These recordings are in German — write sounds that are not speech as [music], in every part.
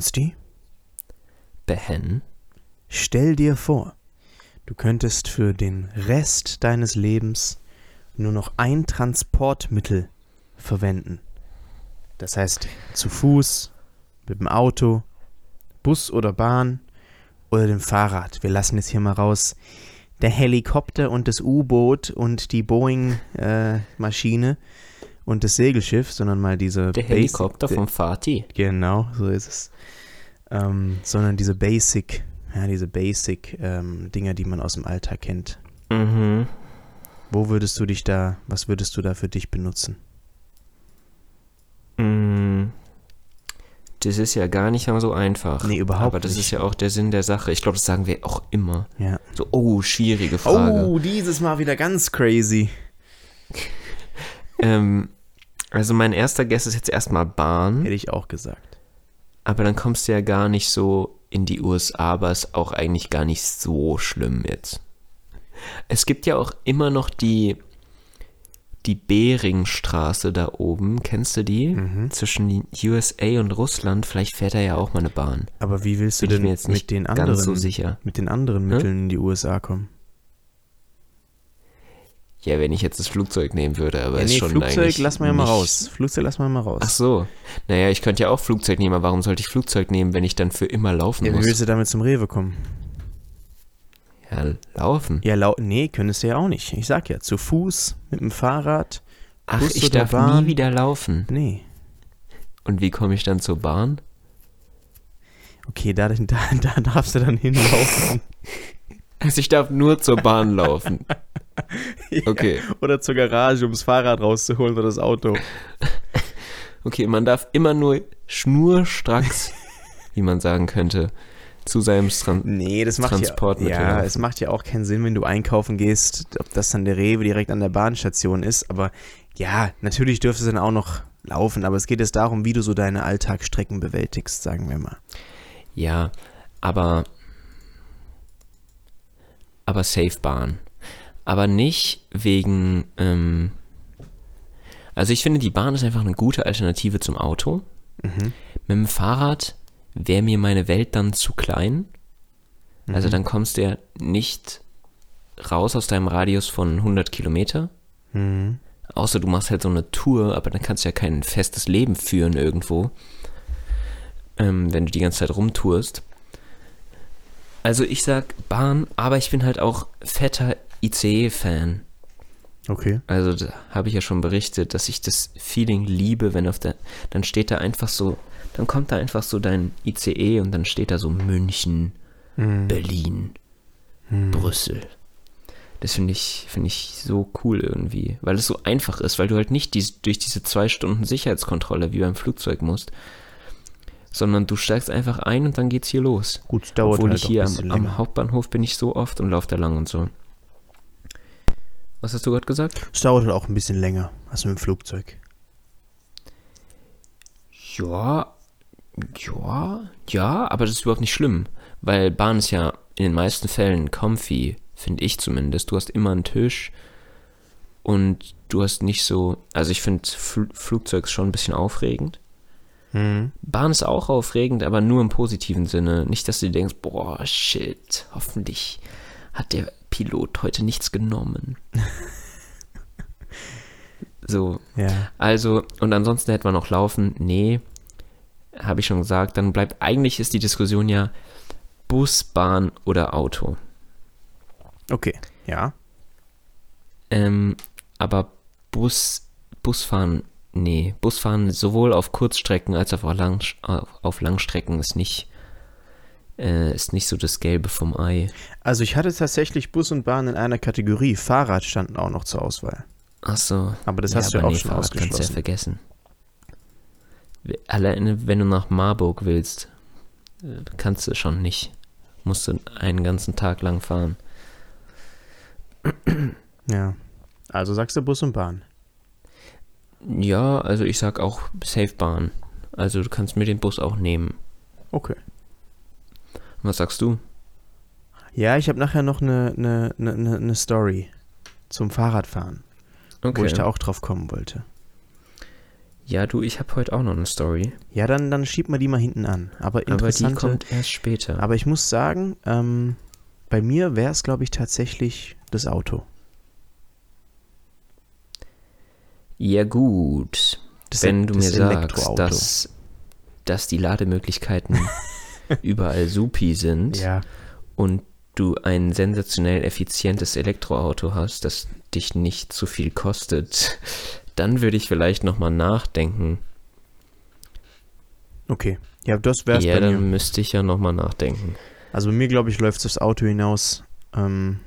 Konsti, Behen. stell dir vor, du könntest für den Rest deines Lebens nur noch ein Transportmittel verwenden. Das heißt, zu Fuß, mit dem Auto, Bus oder Bahn oder dem Fahrrad. Wir lassen jetzt hier mal raus der Helikopter und das U-Boot und die Boeing-Maschine und das Segelschiff, sondern mal diese Der Basic- Helikopter vom Fatih. Genau, so ist es. Ähm, sondern diese Basic, ja, diese Basic ähm, Dinger, die man aus dem Alltag kennt. Mhm. Wo würdest du dich da, was würdest du da für dich benutzen? Mm. Das ist ja gar nicht so einfach. Nee, überhaupt Aber das nicht. ist ja auch der Sinn der Sache. Ich glaube, das sagen wir auch immer. Ja. So, oh, schwierige Frage. Oh, dieses Mal wieder ganz crazy. Ähm, also mein erster Guess ist jetzt erstmal Bahn, Hätte ich auch gesagt. aber dann kommst du ja gar nicht so in die USA, aber ist auch eigentlich gar nicht so schlimm jetzt. Es gibt ja auch immer noch die, die Beringstraße da oben, kennst du die? Mhm. Zwischen USA und Russland, vielleicht fährt da ja auch mal eine Bahn. Aber wie willst du Bin denn jetzt nicht mit den ganz anderen, so sicher. mit den anderen? Mitteln in die USA kommen? Ja, wenn ich jetzt das Flugzeug nehmen würde, aber Ja, ist nee, schon Flugzeug eigentlich lassen wir ja mal raus. Flugzeug lassen wir mal raus. Ach so. Naja, ich könnte ja auch Flugzeug nehmen, aber warum sollte ich Flugzeug nehmen, wenn ich dann für immer laufen ja, wie muss? willst du damit zum Rewe kommen? Ja, laufen. Ja, lau nee, könntest du ja auch nicht. Ich sag ja, zu Fuß, mit dem Fahrrad. Ach, Bus ich darf Bahn? nie wieder laufen. Nee. Und wie komme ich dann zur Bahn? Okay, da, da, da darfst du dann hinlaufen. [laughs] Also ich darf nur zur Bahn laufen. [laughs] Okay. Oder zur Garage, um das Fahrrad rauszuholen oder das Auto. [laughs] Okay, man darf immer nur schnurstracks, wie man sagen könnte, zu seinem Tran Nee, das macht ja, Transportmittel ja, laufen. es macht ja auch keinen Sinn, wenn du einkaufen gehst, ob das dann der Rewe direkt an der Bahnstation ist. Aber ja, natürlich dürfte es dann auch noch laufen. Aber es geht jetzt darum, wie du so deine Alltagsstrecken bewältigst, sagen wir mal. Ja, aber aber Safe Bahn. Aber nicht wegen ähm, also ich finde die Bahn ist einfach eine gute Alternative zum Auto. Mhm. Mit dem Fahrrad wäre mir meine Welt dann zu klein. Also Mhm. dann kommst du ja nicht raus aus deinem Radius von 100 Kilometer. Mhm. Außer du machst halt so eine Tour, aber dann kannst du ja kein festes Leben führen irgendwo, ähm, wenn du die ganze Zeit rumtourst. Also ich sag Bahn, aber ich bin halt auch fetter ICE-Fan. Okay. Also da habe ich ja schon berichtet, dass ich das Feeling liebe, wenn auf der, dann steht da einfach so, dann kommt da einfach so dein ICE und dann steht da so München, Mhm. Berlin, Brüssel. Das finde ich, finde ich so cool irgendwie, weil es so einfach ist, weil du halt nicht dies, durch diese zwei Stunden Sicherheitskontrolle wie beim Flugzeug musst, sondern du steigst einfach ein und dann geht's hier los. Gut, es dauert Obwohl halt ich hier am, am. Hauptbahnhof bin ich so oft und laufe da lang und so. Was hast du gerade gesagt? Es dauert halt auch ein bisschen länger als mit dem Flugzeug. Ja, ja, ja, aber das ist überhaupt nicht schlimm, weil Bahn ist ja in den meisten Fällen comfy, finde ich zumindest. Du hast immer einen Tisch und du hast nicht so, also ich finde Fl Flugzeug schon ein bisschen aufregend. Mhm. Bahn ist auch aufregend, aber nur im positiven Sinne. Nicht, dass du dir denkst, boah, shit, hoffentlich hat der Pilot heute nichts genommen. [laughs] so, Ja. also, und ansonsten hätte man noch laufen. Nee, habe ich schon gesagt. Dann bleibt, eigentlich ist die Diskussion ja Bus, Bahn oder Auto. Okay. Ja. Ähm, aber Bus, Busfahren, nee, Busfahren sowohl auf Kurzstrecken als auch auf, Lang, auf, auf Langstrecken ist nicht, äh, ist nicht so das Gelbe vom Ei. Also ich hatte tatsächlich Bus und Bahn in einer Kategorie. Fahrrad standen auch noch zur Auswahl. Ach so. Aber das hast du ja auch schon Fahrrad kannst du ja ausgeschlossen. vergessen. Alleine, wenn du nach Marburg willst, äh, kannst du schon nicht. Musst du einen ganzen Tag lang fahren. [clears throat] Ja. Also sagst du Bus und Bahn. Ja, also ich sag auch Safebahn. Also du kannst mir den Bus auch nehmen. Okay. Was sagst du? Ja, ich habe nachher noch eine, eine, eine, eine Story zum Fahrradfahren, wo ich da auch drauf kommen wollte. Ja, du, ich habe heute auch noch eine Story. Ja, dann, dann schieb mal die mal hinten an. Aber Aber die kommt erst später. aber ich muss sagen, ähm, bei mir wäre es, glaube ich, tatsächlich das Auto. ja, gut. Das, Wenn du mir sagst, dass, dass die Lademöglichkeiten [laughs] überall supi sind Ja, und du ein sensationell effizientes Elektroauto hast, das dich nicht zu viel kostet, dann würde ich vielleicht nochmal nachdenken. okay. Ja, das wäre es Ja, bei mir. dann müsste ich ja nochmal nachdenken. Also bei mir, glaube ich, läuft das Auto hinaus. Ähm,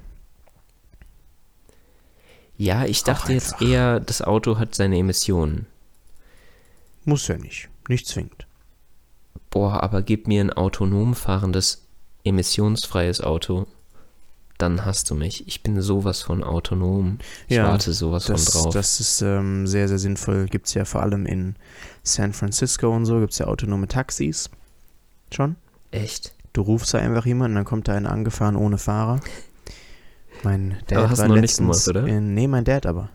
Ja, ich dachte jetzt eher, das Auto hat seine Emissionen. muss ja nicht. Nicht zwingend. Boah, aber gib mir ein autonom fahrendes, emissionsfreies Auto, dann hast du mich. Ich bin sowas von autonom. Ich Ja, warte sowas Das, von drauf. das ist ähm, sehr, sehr sinnvoll. Gibt es ja vor allem in San Francisco und so, gibt es ja autonome Taxis. Schon? Echt? Du rufst da einfach jemanden, dann kommt da einer angefahren ohne Fahrer. Mein Dad Aber hast war du noch nicht letztens gemacht, oder? In, nee, mein Dad aber.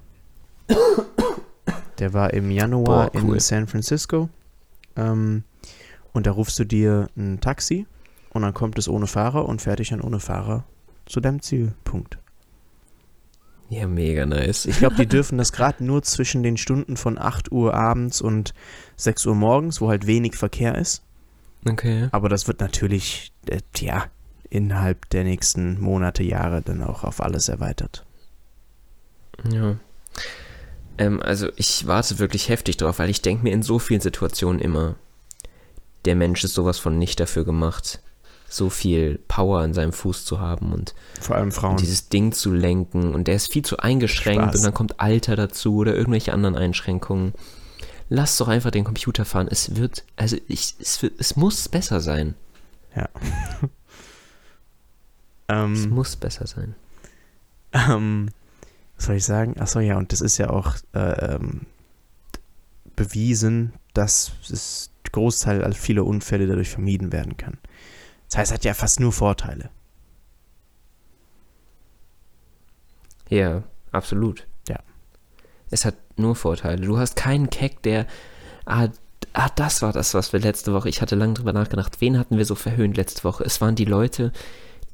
[coughs] Der war im Januar Boah, cool. in San Francisco. Ähm, und da rufst du dir ein Taxi und dann kommt es ohne Fahrer und fährt dich dann ohne Fahrer zu deinem Zielpunkt. Ja, mega nice. Ich glaube, die [laughs] dürfen das gerade nur zwischen den Stunden von 8 Uhr abends und 6 Uhr morgens, wo halt wenig Verkehr ist. Okay. Aber das wird natürlich, äh, ja, innerhalb der nächsten Monate, Jahre dann auch auf alles erweitert. Ja. Ähm, also ich warte wirklich heftig drauf, weil ich denke mir in so vielen Situationen immer, der Mensch ist sowas von nicht dafür gemacht, so viel Power in seinem Fuß zu haben und Vor allem Frauen. dieses Ding zu lenken und der ist viel zu eingeschränkt Spaß. und dann kommt Alter dazu oder irgendwelche anderen Einschränkungen. Lass doch einfach den Computer fahren. Es wird, also ich, es, wird, es muss besser sein. [laughs] Es ähm, muss besser sein. ähm, was soll ich sagen? Achso, ja, und das ist ja auch äh, ähm, bewiesen, dass es Großteil vieler Unfälle dadurch vermieden werden kann. Das heißt, es hat ja fast nur Vorteile. Ja, absolut. Ja. Es hat nur Vorteile. Du hast keinen Keck, der. Ah, ah, das war das, was wir letzte Woche. Ich hatte lange drüber nachgedacht. Wen hatten wir so verhöhnt letzte Woche? Es waren die Leute,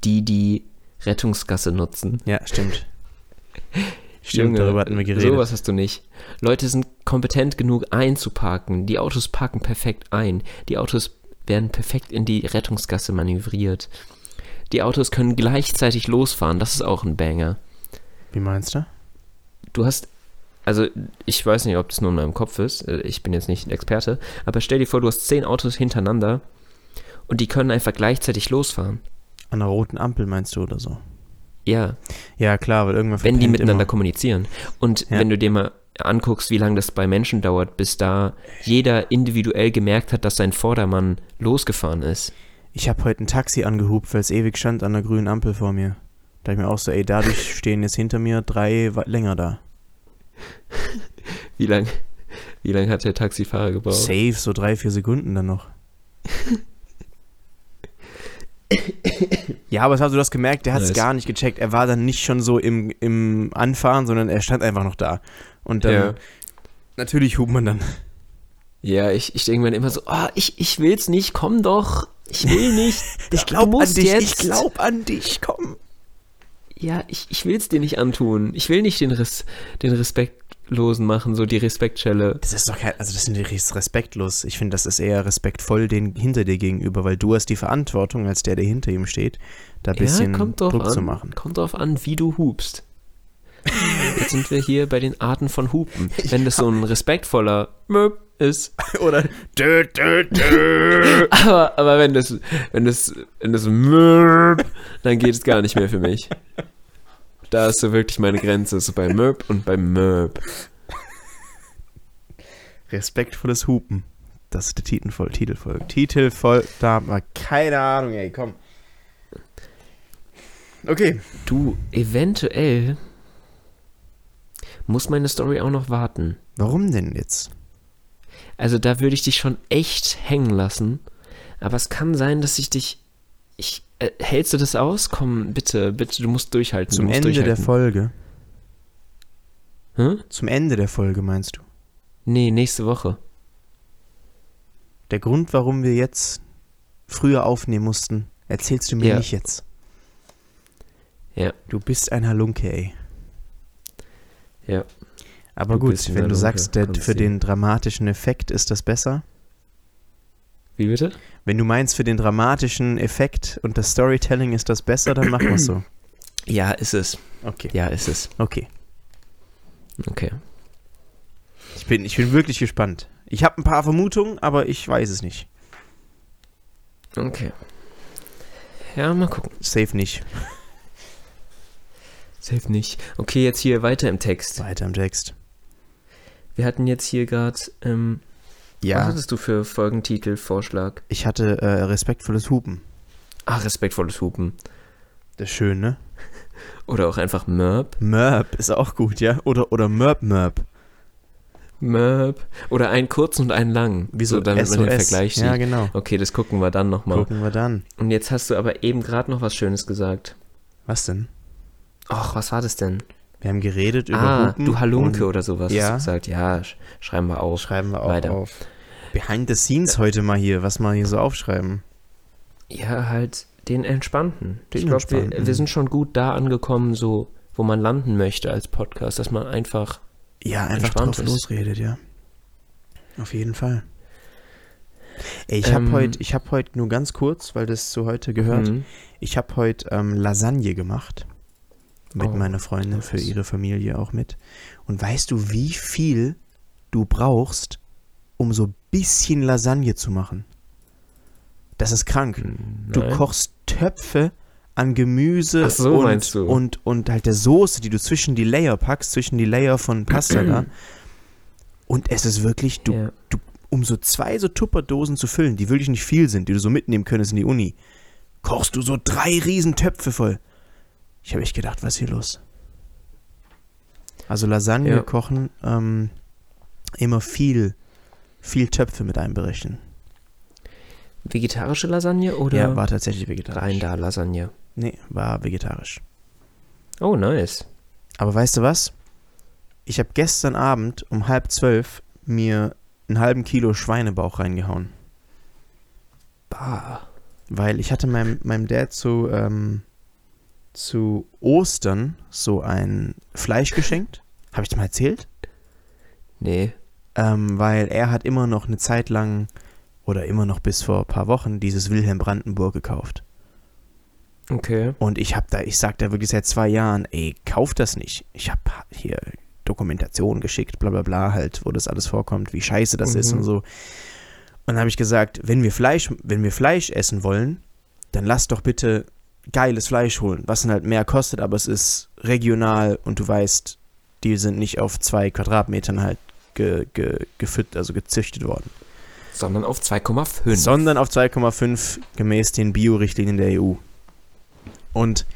die die Rettungsgasse nutzen. Ja, stimmt. [laughs] Stimmt, Junge, darüber hatten wir geredet. Sowas hast du nicht. Leute sind kompetent genug einzuparken. Die Autos parken perfekt ein. Die Autos werden perfekt in die Rettungsgasse manövriert. Die Autos können gleichzeitig losfahren. Das ist auch ein Banger. Wie meinst du? Du hast, also ich weiß nicht, ob das nur in meinem Kopf ist. Ich bin jetzt nicht ein Experte. Aber stell dir vor, du hast zehn Autos hintereinander und die können einfach gleichzeitig losfahren. An einer roten Ampel meinst du oder so? Ja, Ja, klar, weil irgendwann wenn die miteinander immer. kommunizieren. Und Ja. wenn du dir mal anguckst, wie lange das bei Menschen dauert, bis da jeder individuell gemerkt hat, dass sein Vordermann losgefahren ist. Ich habe heute ein Taxi angehupt, weil es ewig stand an der grünen Ampel vor mir. Da ich mir auch so, ey, dadurch [laughs] stehen jetzt hinter mir drei länger da. Wie lange wie lang hat der Taxifahrer gebraucht? Safe, so drei, vier Sekunden dann noch. [laughs] ja, aber hast du das gemerkt? Der hat es Nice. gar nicht gecheckt. Er war dann nicht schon so im, im Anfahren, sondern er stand einfach noch da. Und dann, Ja. natürlich hupt man dann. Ja, ich, ich denke mir immer so, ah, ich, ich will's nicht, komm doch. Ich will nicht. [laughs] Ich Du glaub an dich, ich jetzt. glaub an dich, komm. Ja, ich, ich will's dir nicht antun. Ich will nicht den, Res, den Respektlosen machen, so die Respektschelle. Das ist doch kein, also das ist respektlos. Ich finde, das ist eher respektvoll den hinter dir gegenüber, weil du hast die Verantwortung, als der, der hinter ihm steht, da ein bisschen ja, kommt drauf Druck an. zu machen. Kommt drauf an, wie du hupst. Jetzt sind wir hier bei den Arten von Hupen. [laughs] Wenn das so ein respektvoller Möp ist. [laughs] Oder dö, dö, dö. [laughs] Aber, aber wenn das, wenn das, wenn das Möp, dann geht es gar nicht mehr für mich. Da ist so wirklich meine Grenze, so bei Möp und bei Möp. Respektvolles Hupen. Das ist der Titelvoll, Titelfolge. Titelvoll, da war keine Ahnung, ey, komm. Okay. Du, eventuell muss meine Story auch noch warten. Warum denn jetzt? Also da würde ich dich schon echt hängen lassen. Aber es kann sein, dass ich dich. Ich, äh, hältst du das aus? Komm, bitte, bitte, du musst durchhalten. Zum musst Ende der durchhalten. Folge. Hä? Zum Ende der Folge meinst du? Nee, nächste Woche. Der Grund, warum wir jetzt früher aufnehmen mussten, erzählst du mir Ja. nicht jetzt. Ja. Du bist ein Halunke, ey. Ja. Aber Du gut, wenn du sagst, der, für den dramatischen Effekt ist das besser. Wie bitte? Wenn du meinst, für den dramatischen Effekt und das Storytelling ist das besser, dann machen wir es so. [clears throat] Ja, ist es. Okay. Ja, ist es. Okay. Okay. Ich bin, ich bin wirklich gespannt. Ich habe ein paar Vermutungen, aber ich weiß es nicht. Okay. Ja, mal gucken. Safe nicht. Safe nicht. Okay, jetzt hier weiter im Text. Weiter im Text. Wir hatten jetzt hier gerade, ähm, was Ja, hattest du für Folgentitel, Vorschlag? ich hatte äh, respektvolles Hupen. Ah, respektvolles Hupen. Das ist schön, ne? [laughs] Oder auch einfach Mörb. Mörb ist auch gut, ja? Oder, oder Mörb Mörb. Mörb. Oder einen kurzen und einen langen. Wieso? So, damit man den. Vergleich sieht. Ja, genau. Okay, das gucken wir dann nochmal. Gucken wir dann. Und jetzt hast du aber eben gerade noch was Schönes gesagt. Was denn? Ach, was war das denn? Wir haben geredet über ah, Hupen. du Halunke oder sowas Ja. hast du gesagt. Ja, sch schreiben wir auf. Schreiben wir auch Weiter. auf. Behind the scenes heute mal hier, was wir hier so aufschreiben. Ja, halt den entspannten. Den ich glaube, wir, wir sind schon gut da angekommen, so wo man landen möchte als Podcast, dass man einfach. Ja, einfach drauf ist. losredet, ja. Auf jeden Fall. Ey, ich habe Ähm, heute, ich habe heute nur ganz kurz, weil das zu heute gehört. Mhm. Ich habe heute ähm, Lasagne gemacht mit Oh, meiner Freundin für ihre Familie auch mit. Und weißt du, wie viel du brauchst, um so ein bisschen Lasagne zu machen? Das ist krank. Du Nein. kochst Töpfe an Gemüse so, und, du? und und halt der Soße, die du zwischen die Layer packst, zwischen die Layer von Pasta da. Und es ist wirklich, du, ja. um so zwei so Tupperdosen zu füllen, die wirklich nicht viel sind, die du so mitnehmen könntest in die Uni, kochst du so drei riesen Töpfe voll. Ich habe echt gedacht, was ist hier los? Also Lasagne Ja. kochen, ähm, immer viel, viel Töpfe mit einberechnen. Vegetarische Lasagne oder Ja, war tatsächlich vegetarisch. rein da Lasagne? Nee, war vegetarisch. Oh, nice. Aber weißt du was? Ich habe gestern Abend um halb zwölf mir einen halben Kilo Schweinebauch reingehauen. Bah. Weil ich hatte meinem, meinem Dad zu, ähm, zu Ostern so ein Fleisch geschenkt. Habe ich dir mal erzählt? Nee. Ähm, weil er hat immer noch eine Zeit lang oder immer noch bis vor ein paar Wochen dieses Wilhelm Brandenburg gekauft. Okay. Und ich habe da, ich sag da wirklich seit zwei Jahren, ey, kauf das nicht. Ich habe hier Dokumentation geschickt, bla bla bla, halt, wo das alles vorkommt, wie scheiße das ist Mhm. und so. Und dann habe ich gesagt, wenn wir Fleisch, wenn wir Fleisch essen wollen, dann lass doch bitte geiles Fleisch holen, was dann halt mehr kostet, aber es ist regional und du weißt, die sind nicht auf zwei Quadratmetern halt ge, ge, gefüttert, also gezüchtet worden, Sondern auf 2,5. sondern auf 2,5 gemäß den Bio-Richtlinien der EU. Und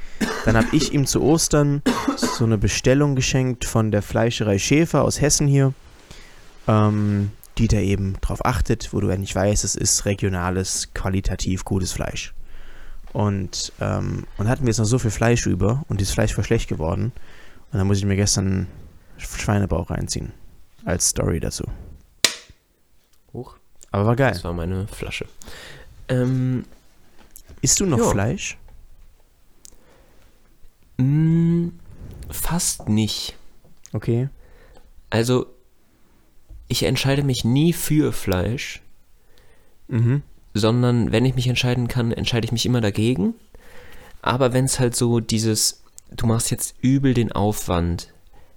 dann habe ich ihm zu Ostern so eine Bestellung geschenkt von der Fleischerei Schäfer aus Hessen hier, ähm, die da eben drauf achtet, wo du endlich weißt, es ist regionales, qualitativ gutes Fleisch. Und, ähm, und hatten wir jetzt noch so viel Fleisch über und dieses Fleisch war schlecht geworden. Und dann muss ich mir gestern Schweinebauch reinziehen. Als Story dazu. Hoch. Aber war geil. Das war meine Flasche. Ähm, Isst du noch Ja. Fleisch? mm, fast nicht. Okay. Also, ich entscheide mich nie für Fleisch, Mhm. sondern wenn ich mich entscheiden kann, entscheide ich mich immer dagegen. Aber wenn es halt so dieses, du machst jetzt übel den Aufwand,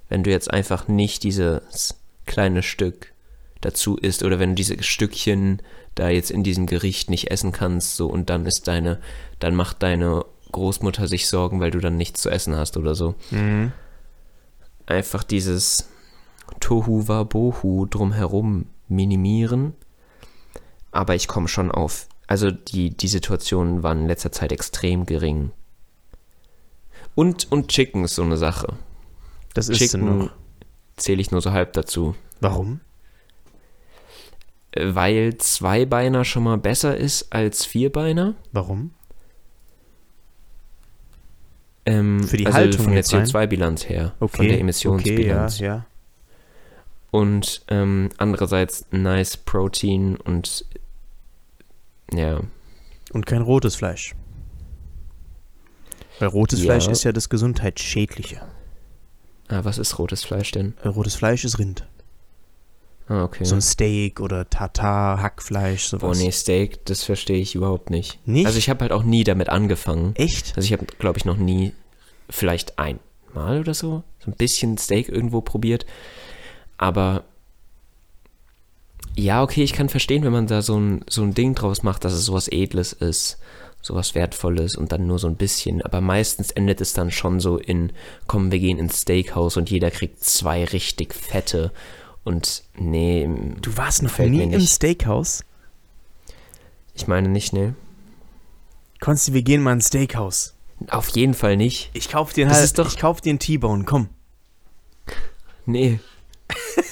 wenn du jetzt einfach nicht dieses kleine Stück dazu isst oder wenn du diese Stückchen da jetzt in diesem Gericht nicht essen kannst, so und dann ist deine, dann macht deine Großmutter sich Sorgen, weil du dann nichts zu essen hast oder so. Mhm. Einfach dieses Tohu Wabohu drumherum minimieren. Aber ich komme schon auf. Also die, die Situationen waren in letzter Zeit extrem gering. Und, und Chicken ist so eine Sache. Das ist Chicken noch. Zähle ich nur so halb dazu. Warum? Äh, Weil Zweibeiner schon mal besser ist als Vierbeiner. Warum? Ähm, Für die also Haltung von der jetzt rein? CO2-Bilanz her. Okay. Von der Emissionsbilanz. Okay, ja, ja. Und ähm, andererseits nice Protein und Ja. Und kein rotes Fleisch. Weil rotes Ja. Fleisch ist ja das Gesundheitsschädliche. Ah, was ist rotes Fleisch denn? Äh, Rotes Fleisch ist Rind. Ah, okay. So ein Steak oder Tartar, Hackfleisch, sowas. Boah, nee, Steak, das verstehe ich überhaupt nicht. Nicht? Also ich habe halt auch nie damit angefangen. Echt? Also ich habe, glaube ich, noch nie, vielleicht einmal oder so, so ein bisschen Steak irgendwo probiert. Aber ja, okay, ich kann verstehen, wenn man da so ein, so ein Ding draus macht, dass es sowas Edles ist, sowas Wertvolles und dann nur so ein bisschen. Aber meistens endet es dann schon so in, komm, wir gehen ins Steakhouse und jeder kriegt zwei richtig fette. Und nee, Du warst noch nie im. Steakhouse? ich meine nicht, nee. Konsti, wir gehen mal ins Steakhouse. Auf jeden Fall nicht. Ich kauf dir halt, ist doch- ich kauf dir einen T-Bone, komm. Nee.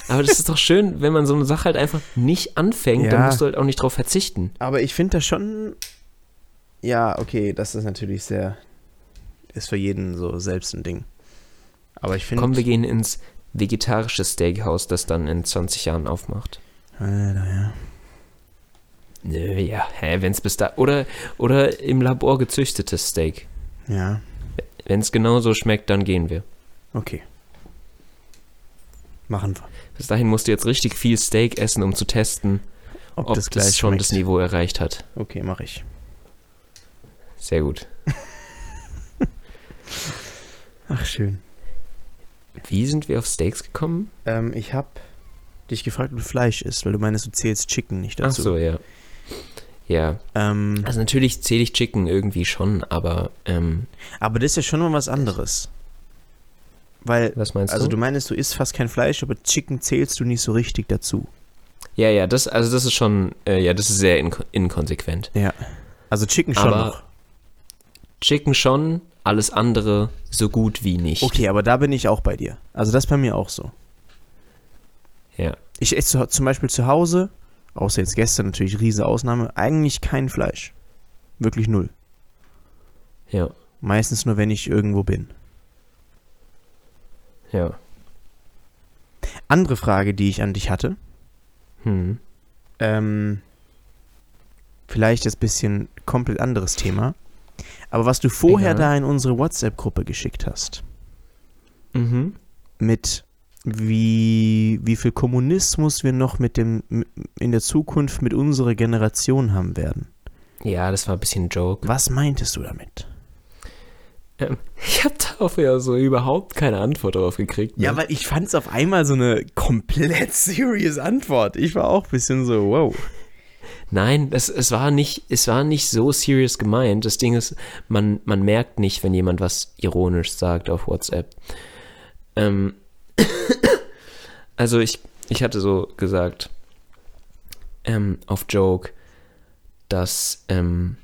Aber das ist doch schön, wenn man so eine Sache halt einfach nicht anfängt, dann Ja. musst du halt auch nicht drauf verzichten. Aber ich finde das schon. Ja, okay, das ist natürlich sehr. Ist für jeden so selbst ein Ding. Aber ich finde. Komm, wir gehen ins vegetarische Steakhouse, das dann in 20 Jahren aufmacht. Alter, ja. Nö, ja, hä, wenn's bis da. Oder, oder im Labor gezüchtetes Steak. Ja, Wenn es genauso schmeckt, dann gehen wir. okay. Machen wir. Bis dahin musst du jetzt richtig viel Steak essen, um zu testen, Ob, ob, das das, gleich schon schmeckt. das Niveau erreicht hat. Okay, mache ich. Sehr gut. Ach, schön. Wie sind wir auf Steaks gekommen? Ähm, ich habe dich gefragt, ob du Fleisch isst, weil du meinst, du zählst Chicken nicht Ach dazu. so, ja. Ja, Ähm, also natürlich zähle ich Chicken irgendwie schon, aber ähm, aber das ist ja schon mal was anderes. Weil, was meinst also du? du meinst, du isst fast kein Fleisch, aber Chicken zählst du nicht so richtig dazu. Ja, ja, das, also das ist schon, äh, ja, das ist sehr inko inkonsequent. Ja. Also Chicken schon Aber- noch. Chicken schon, alles andere so gut wie nicht. Okay, aber da bin ich auch bei dir. Also das ist bei mir auch so. Ja. Ich esse zu, zum Beispiel zu Hause, außer jetzt gestern natürlich riese Ausnahme, eigentlich kein Fleisch. Wirklich null. Ja, Meistens nur, wenn ich irgendwo bin. ja. Andere Frage, die ich an dich hatte. Hm. Ähm, vielleicht ein bisschen komplett anderes Thema. Aber was du vorher Ja. da in unsere WhatsApp-Gruppe geschickt hast, Mhm. mit wie, wie viel Kommunismus wir noch mit dem in der Zukunft mit unserer Generation haben werden. Ja, das war ein bisschen ein Joke. Was meintest du damit? Ähm, ich habe darauf ja so überhaupt keine Antwort darauf gekriegt. ne? Ja, weil ich fand es auf einmal so eine komplett [laughs] serious Antwort. Ich war auch ein bisschen so, wow. Nein, das, es, war nicht, es war nicht so serious gemeint. Das Ding ist, man, man merkt nicht, wenn jemand was ironisch sagt auf WhatsApp. Ähm, [coughs] also ich, ich hatte so gesagt, ähm, auf Joke, dass, ähm,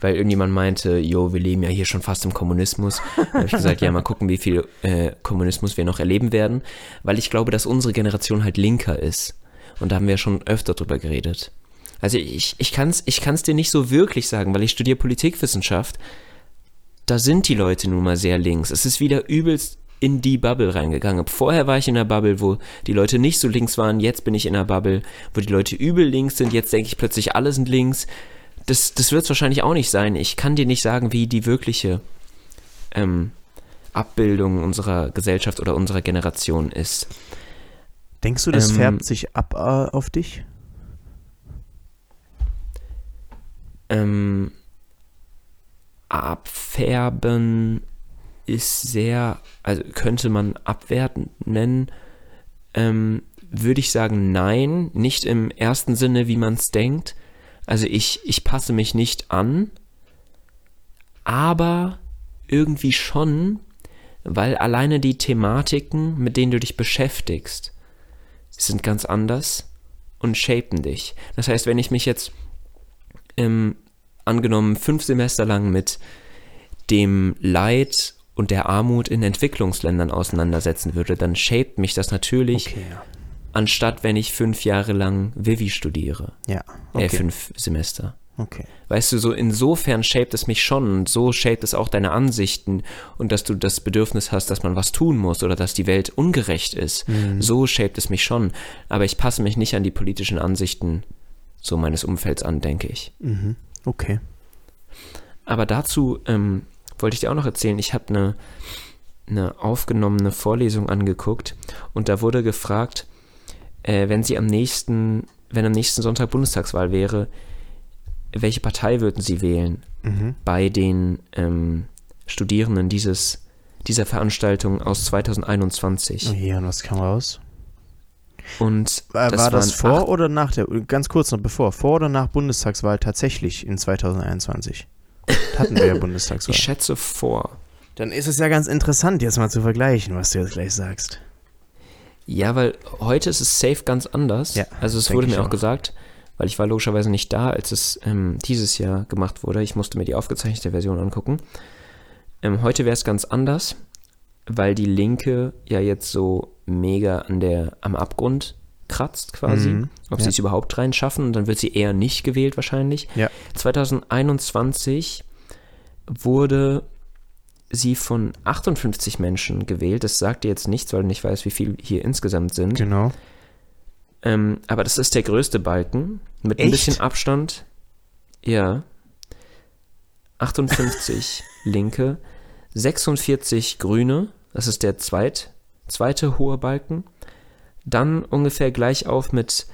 weil irgendjemand meinte, jo, wir leben ja hier schon fast im Kommunismus. Da habe ich gesagt, ja, mal gucken, wie viel äh, Kommunismus wir noch erleben werden. Weil ich glaube, dass unsere Generation halt linker ist. Und da haben wir schon öfter drüber geredet. Also ich, ich kann es ich kann's dir nicht so wirklich sagen, weil ich studiere Politikwissenschaft. Da sind die Leute nun mal sehr links. Es ist wieder übelst in die Bubble reingegangen. Vorher war ich in der Bubble, wo die Leute nicht so links waren. Jetzt bin ich in der Bubble, wo die Leute übel links sind. Jetzt denke ich plötzlich, alle sind links. Das, das wird es wahrscheinlich auch nicht sein. Ich kann dir nicht sagen, wie die wirkliche ähm, Abbildung unserer Gesellschaft oder unserer Generation ist. Denkst du, das Ähm, färbt sich ab äh, auf dich? Ähm, abfärben ist sehr, also könnte man abwertend nennen. Ähm, würde ich sagen, nein, nicht im ersten Sinne, wie man es denkt. Also ich, ich passe mich nicht an, aber irgendwie schon, weil alleine die Thematiken, mit denen du dich beschäftigst, sind ganz anders und shapen dich. Das heißt, wenn ich mich jetzt ähm, angenommen fünf Semester lang mit dem Leid und der Armut in Entwicklungsländern auseinandersetzen würde, dann shaped mich das natürlich, Okay, ja. anstatt wenn ich fünf Jahre lang Vivi studiere. Ja, Äh, okay. fünf Semester. okay. Weißt du, so insofern shaped es mich schon und so shaped es auch deine Ansichten und dass du das Bedürfnis hast, dass man was tun muss oder dass die Welt ungerecht ist. Mhm. So shaped es mich schon. Aber ich passe mich nicht an die politischen Ansichten so meines Umfelds an, denke ich. Mhm. Okay. Aber dazu ähm, wollte ich dir auch noch erzählen, ich habe eine, eine aufgenommene Vorlesung angeguckt und da wurde gefragt, äh, wenn sie am nächsten, wenn am nächsten Sonntag Bundestagswahl wäre, welche Partei würden sie wählen Mhm. bei den ähm, Studierenden dieses, dieser Veranstaltung aus 2021? Oh je, und was kam raus? Und War das, war das vor oder nach der, ganz kurz noch bevor, vor oder nach Bundestagswahl tatsächlich in 2021? Hatten wir ja [laughs] Bundestagswahl. Ich schätze vor. Dann ist es ja ganz interessant, jetzt mal zu vergleichen, was du jetzt gleich sagst. Ja, weil heute ist es safe ganz anders. Ja, also es wurde mir auch auch. gesagt, weil ich war logischerweise nicht da, als es ähm, dieses Jahr gemacht wurde. Ich musste mir die aufgezeichnete Version angucken. Ähm, heute wäre es ganz anders, weil die Linke ja jetzt so mega an der, am Abgrund kratzt quasi. Mhm, Ob ja. sie es überhaupt reinschaffen und dann wird sie eher nicht gewählt wahrscheinlich. Ja. 2021 wurde sie von 58 Menschen gewählt. Das sagt dir jetzt nichts, weil du nicht weißt, wie viel hier insgesamt sind. Genau. Ähm, aber das ist der größte Balken. Mit ein Echt? bisschen Abstand. Ja. 58 [laughs] Linke. 46 Grüne. Das ist der zweit, zweite hohe Balken. Dann ungefähr gleich auf mit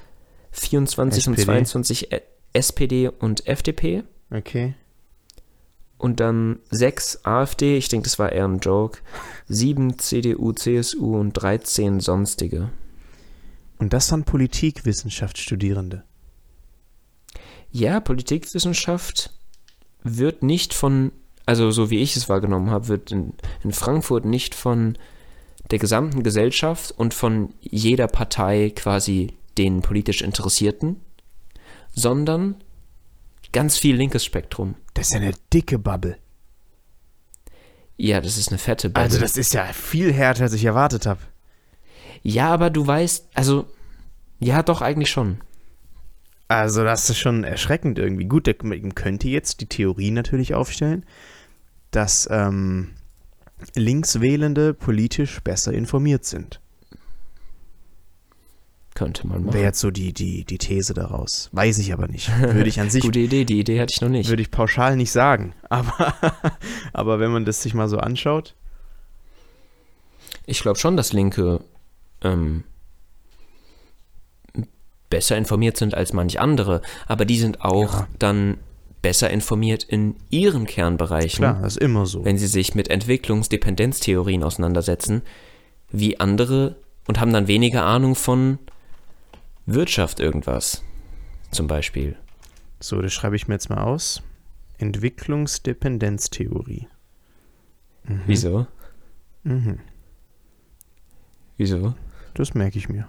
24 und SPD. 22 Ä- SPD und FDP. Okay. Und dann 6 AfD, ich denke, das war eher ein Joke. 7 CDU, CSU und 13 sonstige. Und das dann Politikwissenschaftsstudierende. Ja, Politikwissenschaft wird nicht von, also so wie ich es wahrgenommen habe, wird in, in Frankfurt nicht von der gesamten Gesellschaft und von jeder Partei quasi den politisch Interessierten, sondern ganz viel linkes Spektrum. Das ist ja eine dicke Bubble. Ja, das ist eine fette Bubble. Also das ist ja viel härter, als ich erwartet habe. ja, aber du weißt, also, ja, doch eigentlich schon. Also das ist schon erschreckend irgendwie. Gut, man könnte jetzt die Theorie natürlich aufstellen, dass ähm, Linkswählende politisch besser informiert sind. Könnte man machen. Wäre jetzt so die, die, die These daraus. Weiß ich aber nicht. Würde ich an sich [laughs] Gute Idee, die Idee hatte ich noch nicht. würde ich pauschal nicht sagen. Aber, [laughs] aber wenn man das sich mal so anschaut, Ich glaube schon, dass Linke ähm, besser informiert sind als manch andere, aber die sind auch Ja. dann besser informiert in ihren Kernbereichen, klar, das ist immer so. wenn sie sich mit Entwicklungsdependenztheorien auseinandersetzen, wie andere und haben dann weniger Ahnung von Wirtschaft irgendwas, zum Beispiel. So, das schreibe ich mir jetzt mal aus. Entwicklungsdependenztheorie. Mhm. Wieso? Mhm. Wieso? Das merke ich mir.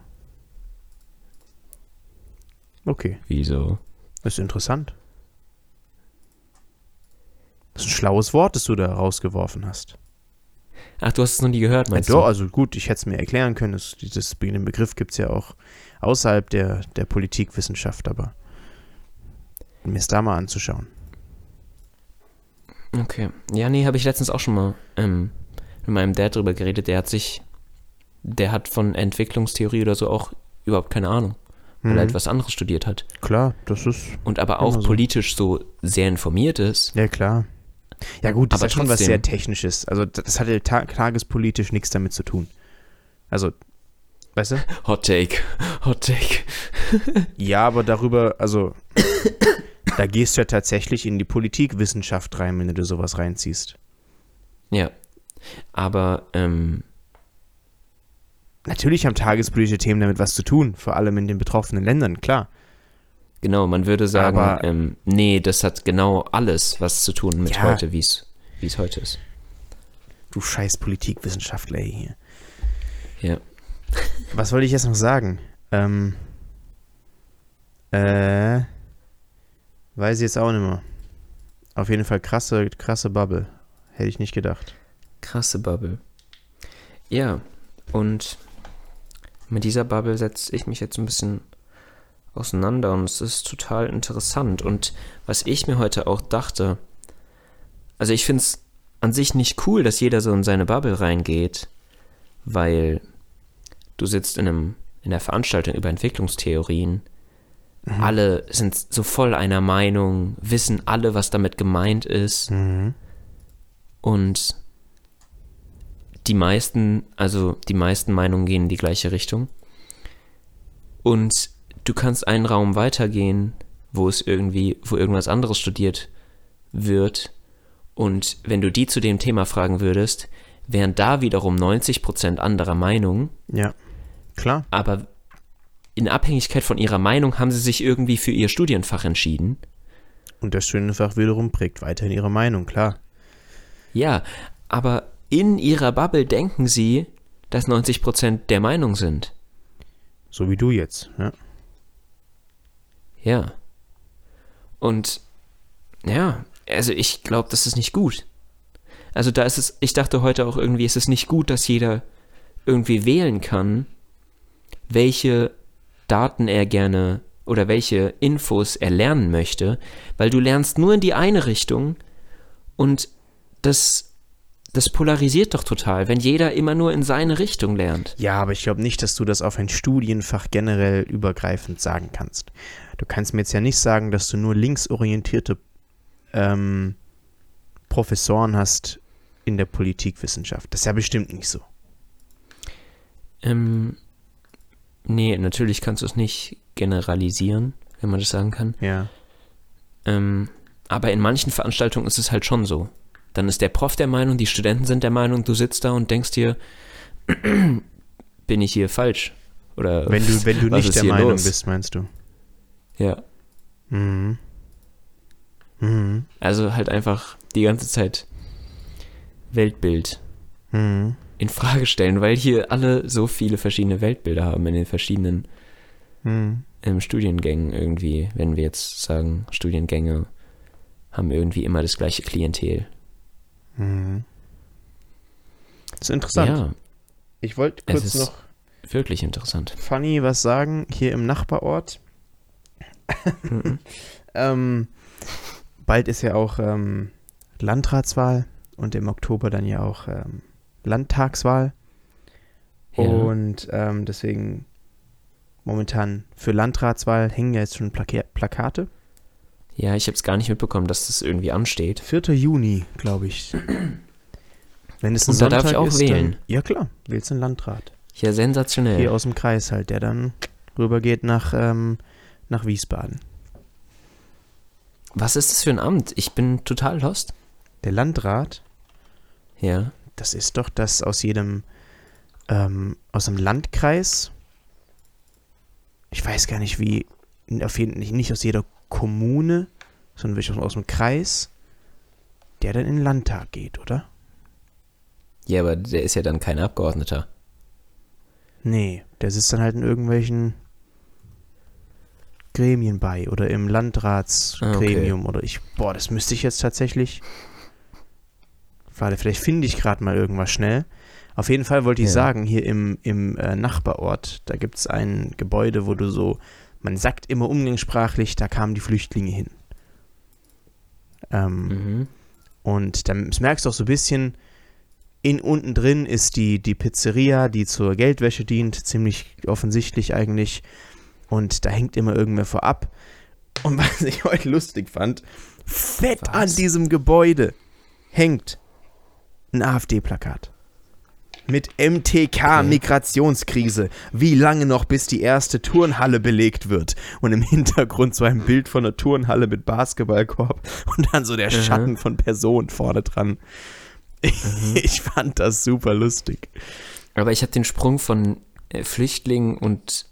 Okay, Wieso? das ist interessant. Das ist ein schlaues Wort, das du da rausgeworfen hast. Ach, du hast es noch nie gehört, Ja, meinst doch, du? also gut, ich hätte es mir erklären können. Das, dieses, den Begriff gibt es ja auch außerhalb der, der Politikwissenschaft, aber mir es da mal anzuschauen. Okay. Ja, nee, habe ich letztens auch schon mal ähm, mit meinem Dad drüber geredet. Der hat sich, der hat von Entwicklungstheorie oder so auch überhaupt keine Ahnung, weil Mhm. er halt was anderes studiert hat. Klar, das ist. Und aber auch so. politisch so sehr informiert ist. Ja, klar. Ja, gut, das Aber ist schon was sehr Technisches. Also, das hat ja ta tagespolitisch nichts damit zu tun. Also, weißt du? [laughs] Hot Take. Hot Take. [laughs] Ja, aber darüber, also, da gehst du ja tatsächlich in die Politikwissenschaft rein, wenn du sowas reinziehst. Ja. Aber, ähm, Natürlich haben tagespolitische Themen damit was zu tun, vor allem in den betroffenen Ländern, klar. Genau, man würde sagen, Aber- ähm, nee, das hat genau alles was zu tun mit Ja. heute, wie es heute ist. Du scheiß Politikwissenschaftler hier. Ja. Was wollte ich jetzt noch sagen? Ähm, äh, weiß ich jetzt auch nicht mehr. Auf jeden Fall krasse, krasse Bubble. Hätte ich nicht gedacht. Krasse Bubble. Ja, und mit dieser Bubble setze ich mich jetzt ein bisschen auseinander und es ist total interessant. Und was ich mir heute auch dachte, also ich finde es an sich nicht cool, dass jeder so in seine Bubble reingeht, weil du sitzt in einem in der Veranstaltung über Entwicklungstheorien Alle sind so voll einer Meinung, wissen alle, was damit gemeint ist. Mhm. Und die meisten, also die meisten Meinungen gehen in die gleiche Richtung. Und du kannst einen Raum weitergehen, wo es irgendwie, wo irgendwas anderes studiert wird. Und wenn du die zu dem Thema fragen würdest, wären da wiederum 90% anderer Meinung, Ja, klar. aber in Abhängigkeit von ihrer Meinung haben sie sich irgendwie für ihr Studienfach entschieden. Und das Studienfach wiederum prägt weiterhin ihre Meinung, klar. Ja, aber in ihrer Bubble denken sie, dass 90% der Meinung sind. So wie du jetzt. Ja. Ja. Und ja, also ich glaube, das ist nicht gut. Also da ist es, ich dachte heute auch irgendwie, ist es nicht gut, dass jeder irgendwie wählen kann, welche Daten er gerne oder welche Infos er lernen möchte, weil du lernst nur in die eine Richtung und das, das polarisiert doch total, wenn jeder immer nur in seine Richtung lernt. Ja, aber ich glaube nicht, dass du das auf ein Studienfach generell übergreifend sagen kannst. Du kannst mir jetzt ja nicht sagen, dass du nur linksorientierte ähm, Professoren hast in der Politikwissenschaft. Das ist ja bestimmt nicht so. Ähm, nee, natürlich kannst du es nicht generalisieren, wenn man das sagen kann. Ja. Ähm, aber in manchen Veranstaltungen ist es halt schon so. Dann ist der Prof der Meinung, die Studenten sind der Meinung, du sitzt da und denkst dir, [clears throat] bin ich hier falsch? Oder Wenn du, wenn du was nicht ist der Meinung los? bist, meinst du? Ja, Mhm. Mhm. also halt einfach die ganze Zeit Weltbild Mhm. in Frage stellen, weil hier alle so viele verschiedene Weltbilder haben in den verschiedenen Mhm. ähm, Studiengängen irgendwie, wenn wir jetzt sagen, Studiengänge haben irgendwie immer das gleiche Klientel. Mhm. Das ist interessant. Ja, Ich wollte Es kurz ist- noch wirklich interessant. funny was sagen. Hier im Nachbarort. Mhm. [laughs] ähm, bald ist ja auch ähm, Landratswahl und im Oktober dann ja auch ähm, Landtagswahl. Ja. Und ähm, deswegen momentan für Landratswahl hängen ja jetzt schon Plaka Plakate. Ja, ich habe es gar nicht mitbekommen, dass das irgendwie ansteht. 4. Juni, glaube ich. Wenn es ein Und da darf Sonntag ich auch ist, wählen? Dann, ja klar, wählst einen Landrat. Ja, sensationell. Hier aus dem Kreis halt, der dann rübergeht nach, ähm, nach Wiesbaden. Was ist das für ein Amt? Ich bin total lost. Der Landrat, Ja. das ist doch das aus jedem, ähm, aus dem Landkreis. Ich weiß gar nicht wie, auf jeden nicht, nicht aus jeder Kommune, sondern wirklich aus, aus dem Kreis, der dann in den Landtag geht, oder? Ja, aber der ist ja dann kein Abgeordneter. Nee, der sitzt dann halt in irgendwelchen Gremien bei oder im Landratsgremium oder ich, boah, das müsste ich jetzt tatsächlich. Warte, vielleicht finde ich gerade mal irgendwas schnell. Auf jeden Fall wollte ich Ja. sagen, hier im, im äh, Nachbarort, da gibt es ein Gebäude, wo du so, man sagt immer umgangssprachlich, da kamen die Flüchtlinge hin. Ähm, Mhm. und dann das merkst du auch so ein bisschen, in unten drin ist die, die Pizzeria, die zur Geldwäsche dient, ziemlich offensichtlich eigentlich. Und da hängt immer irgendwer vorab. Und [laughs] was ich heute lustig fand, fett Was? an diesem Gebäude hängt ein AfD-Plakat. Mit MTK Okay. Migrationskrise. Wie lange noch, bis die erste Turnhalle belegt wird? Und im Hintergrund so ein Bild von einer Turnhalle mit Basketballkorb und dann so der Mhm. Schatten von Personen vorne dran. [laughs] Ich fand das super lustig. Aber ich habe den Sprung von äh, Flüchtlingen und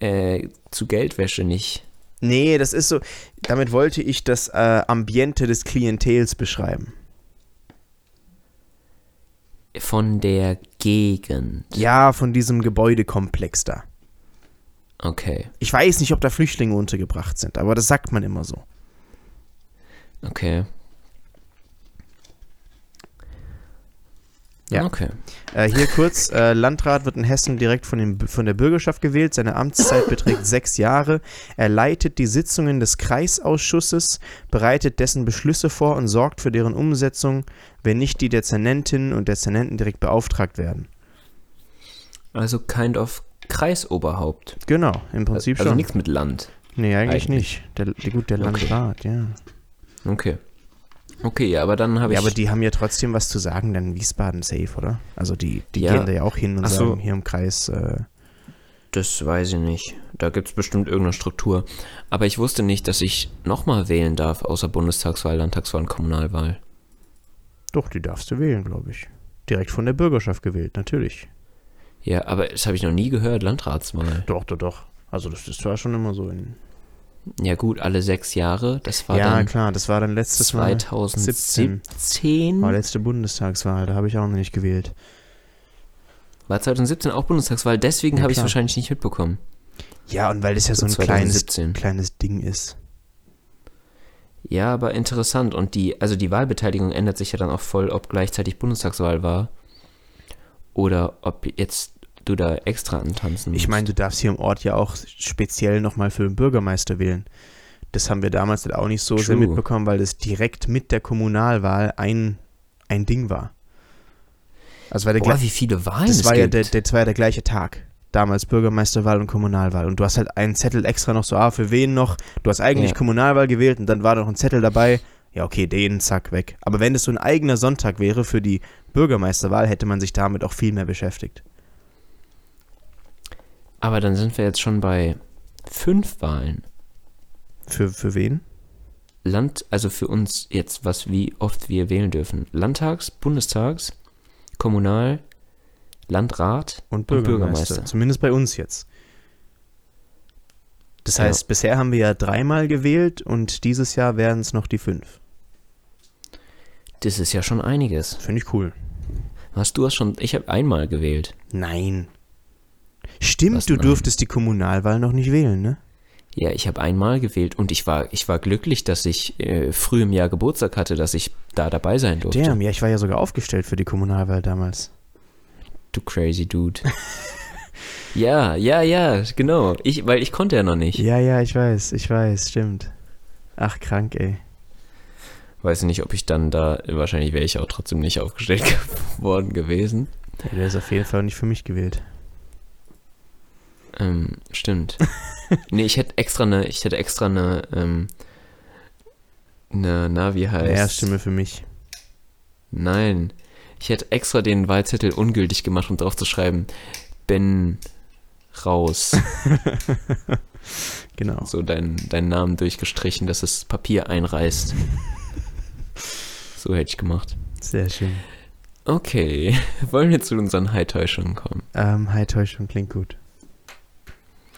äh, zu Geldwäsche nicht. Nee, das ist so, damit wollte ich das äh, Ambiente des Klientels beschreiben. Von der Gegend. Ja, von diesem Gebäudekomplex da. Okay, Ich weiß nicht, ob da Flüchtlinge untergebracht sind, aber das sagt man immer so. okay. Ja. Okay. Äh, hier kurz, [laughs] äh, Landrat wird in Hessen direkt von, dem, von der Bürgerschaft gewählt. Seine Amtszeit beträgt [laughs] sechs Jahre. Er leitet die Sitzungen des Kreisausschusses, bereitet dessen Beschlüsse vor und sorgt für deren Umsetzung, wenn nicht die Dezernentinnen und Dezernenten direkt beauftragt werden. Also kind of Kreisoberhaupt. Genau, im Prinzip also schon. nichts mit Land. Nee, eigentlich, Eigentlich. nicht. Der, gut, der Okay. Landrat, ja. Okay. Okay, ja, aber dann habe ich. Ja, aber die haben ja trotzdem was zu sagen, dann Wiesbaden safe, oder? Also die, die Ja. gehen da ja auch hin und Ach so. sagen, hier im Kreis, äh, Das weiß ich nicht. Da gibt es bestimmt irgendeine Struktur. Aber ich wusste nicht, dass ich nochmal wählen darf, außer Bundestagswahl, Landtagswahl und Kommunalwahl. doch, die darfst du wählen, glaube ich. Direkt von der Bürgerschaft gewählt, natürlich. Ja, aber das habe ich noch nie gehört, Landratswahl. Doch, doch, doch. Also das ist zwar schon immer so in. Ja gut, alle sechs Jahre. Das war Ja, dann klar, das war dann letztes Mal. 2017. War letzte Bundestagswahl, da habe ich auch noch nicht gewählt. War 2017 auch Bundestagswahl, deswegen Ja, habe ich es wahrscheinlich nicht mitbekommen. Ja, und weil das ja so ein kleines, 2017. kleines Ding ist. Ja, aber interessant. Und die, also die Wahlbeteiligung ändert sich ja dann auch voll, ob gleichzeitig Bundestagswahl war oder ob jetzt du da extra antanzen musst. Ich meine, du darfst hier im Ort ja auch speziell nochmal für den Bürgermeister wählen. Das haben wir damals halt auch nicht so sehr True. mitbekommen, weil das direkt mit der Kommunalwahl ein, ein Ding war. Also war der Boah, wie viele Wahlen das es war ja der, der, das war ja der gleiche Tag. Damals Bürgermeisterwahl und Kommunalwahl. Und du hast halt einen Zettel extra noch so, ah, für wen noch? Du hast eigentlich Ja. Kommunalwahl gewählt und dann war noch ein Zettel dabei. Ja, okay, den, zack, weg. Aber wenn es so ein eigener Sonntag wäre für die Bürgermeisterwahl, hätte man sich damit auch viel mehr beschäftigt. Aber dann sind wir jetzt schon bei fünf Wahlen. Für, für wen? Land, also für uns jetzt, was wie oft wir wählen dürfen. Landtags, Bundestags, Kommunal, Landrat Und Und Bürgermeister. Bürgermeister. Zumindest bei uns jetzt. Das Ja. heißt, bisher haben wir ja dreimal gewählt und dieses Jahr wären es noch die fünf. Das ist ja schon einiges. Finde ich cool. Hast du hast schon, ich habe einmal gewählt. Nein. Stimmt, du nein? durftest die Kommunalwahl noch nicht wählen, ne? Ja, ich habe einmal gewählt und ich war, ich war glücklich, dass ich äh, früh im Jahr Geburtstag hatte, dass ich da dabei sein durfte. Damn, ja, ich war ja sogar aufgestellt für die Kommunalwahl damals. Du crazy Dude. [laughs] ja, ja, ja, genau. Ich, weil ich konnte ja noch nicht. Ja, ja, ich weiß, ich weiß, stimmt. Ach, krank, ey. Weiß nicht, ob ich dann da, wahrscheinlich wäre ich auch trotzdem nicht aufgestellt [laughs] worden gewesen. Ja, der ist auf jeden Fall nicht für mich gewählt. Ähm, stimmt. [laughs] nee, ich hätte extra eine, ich hätte extra eine, ähm, eine, na, wie heißt? Eine Erststimme für mich. Nein. Ich hätte extra den Wahlzettel ungültig gemacht, um drauf zu schreiben, Ben raus. [laughs] Genau. so deinen deinen Namen durchgestrichen, dass das Papier einreißt. [laughs] so hätte ich gemacht. Sehr schön. Okay, wollen wir zu unseren High-Täuschungen kommen? Ähm, hi, Täuschung klingt gut.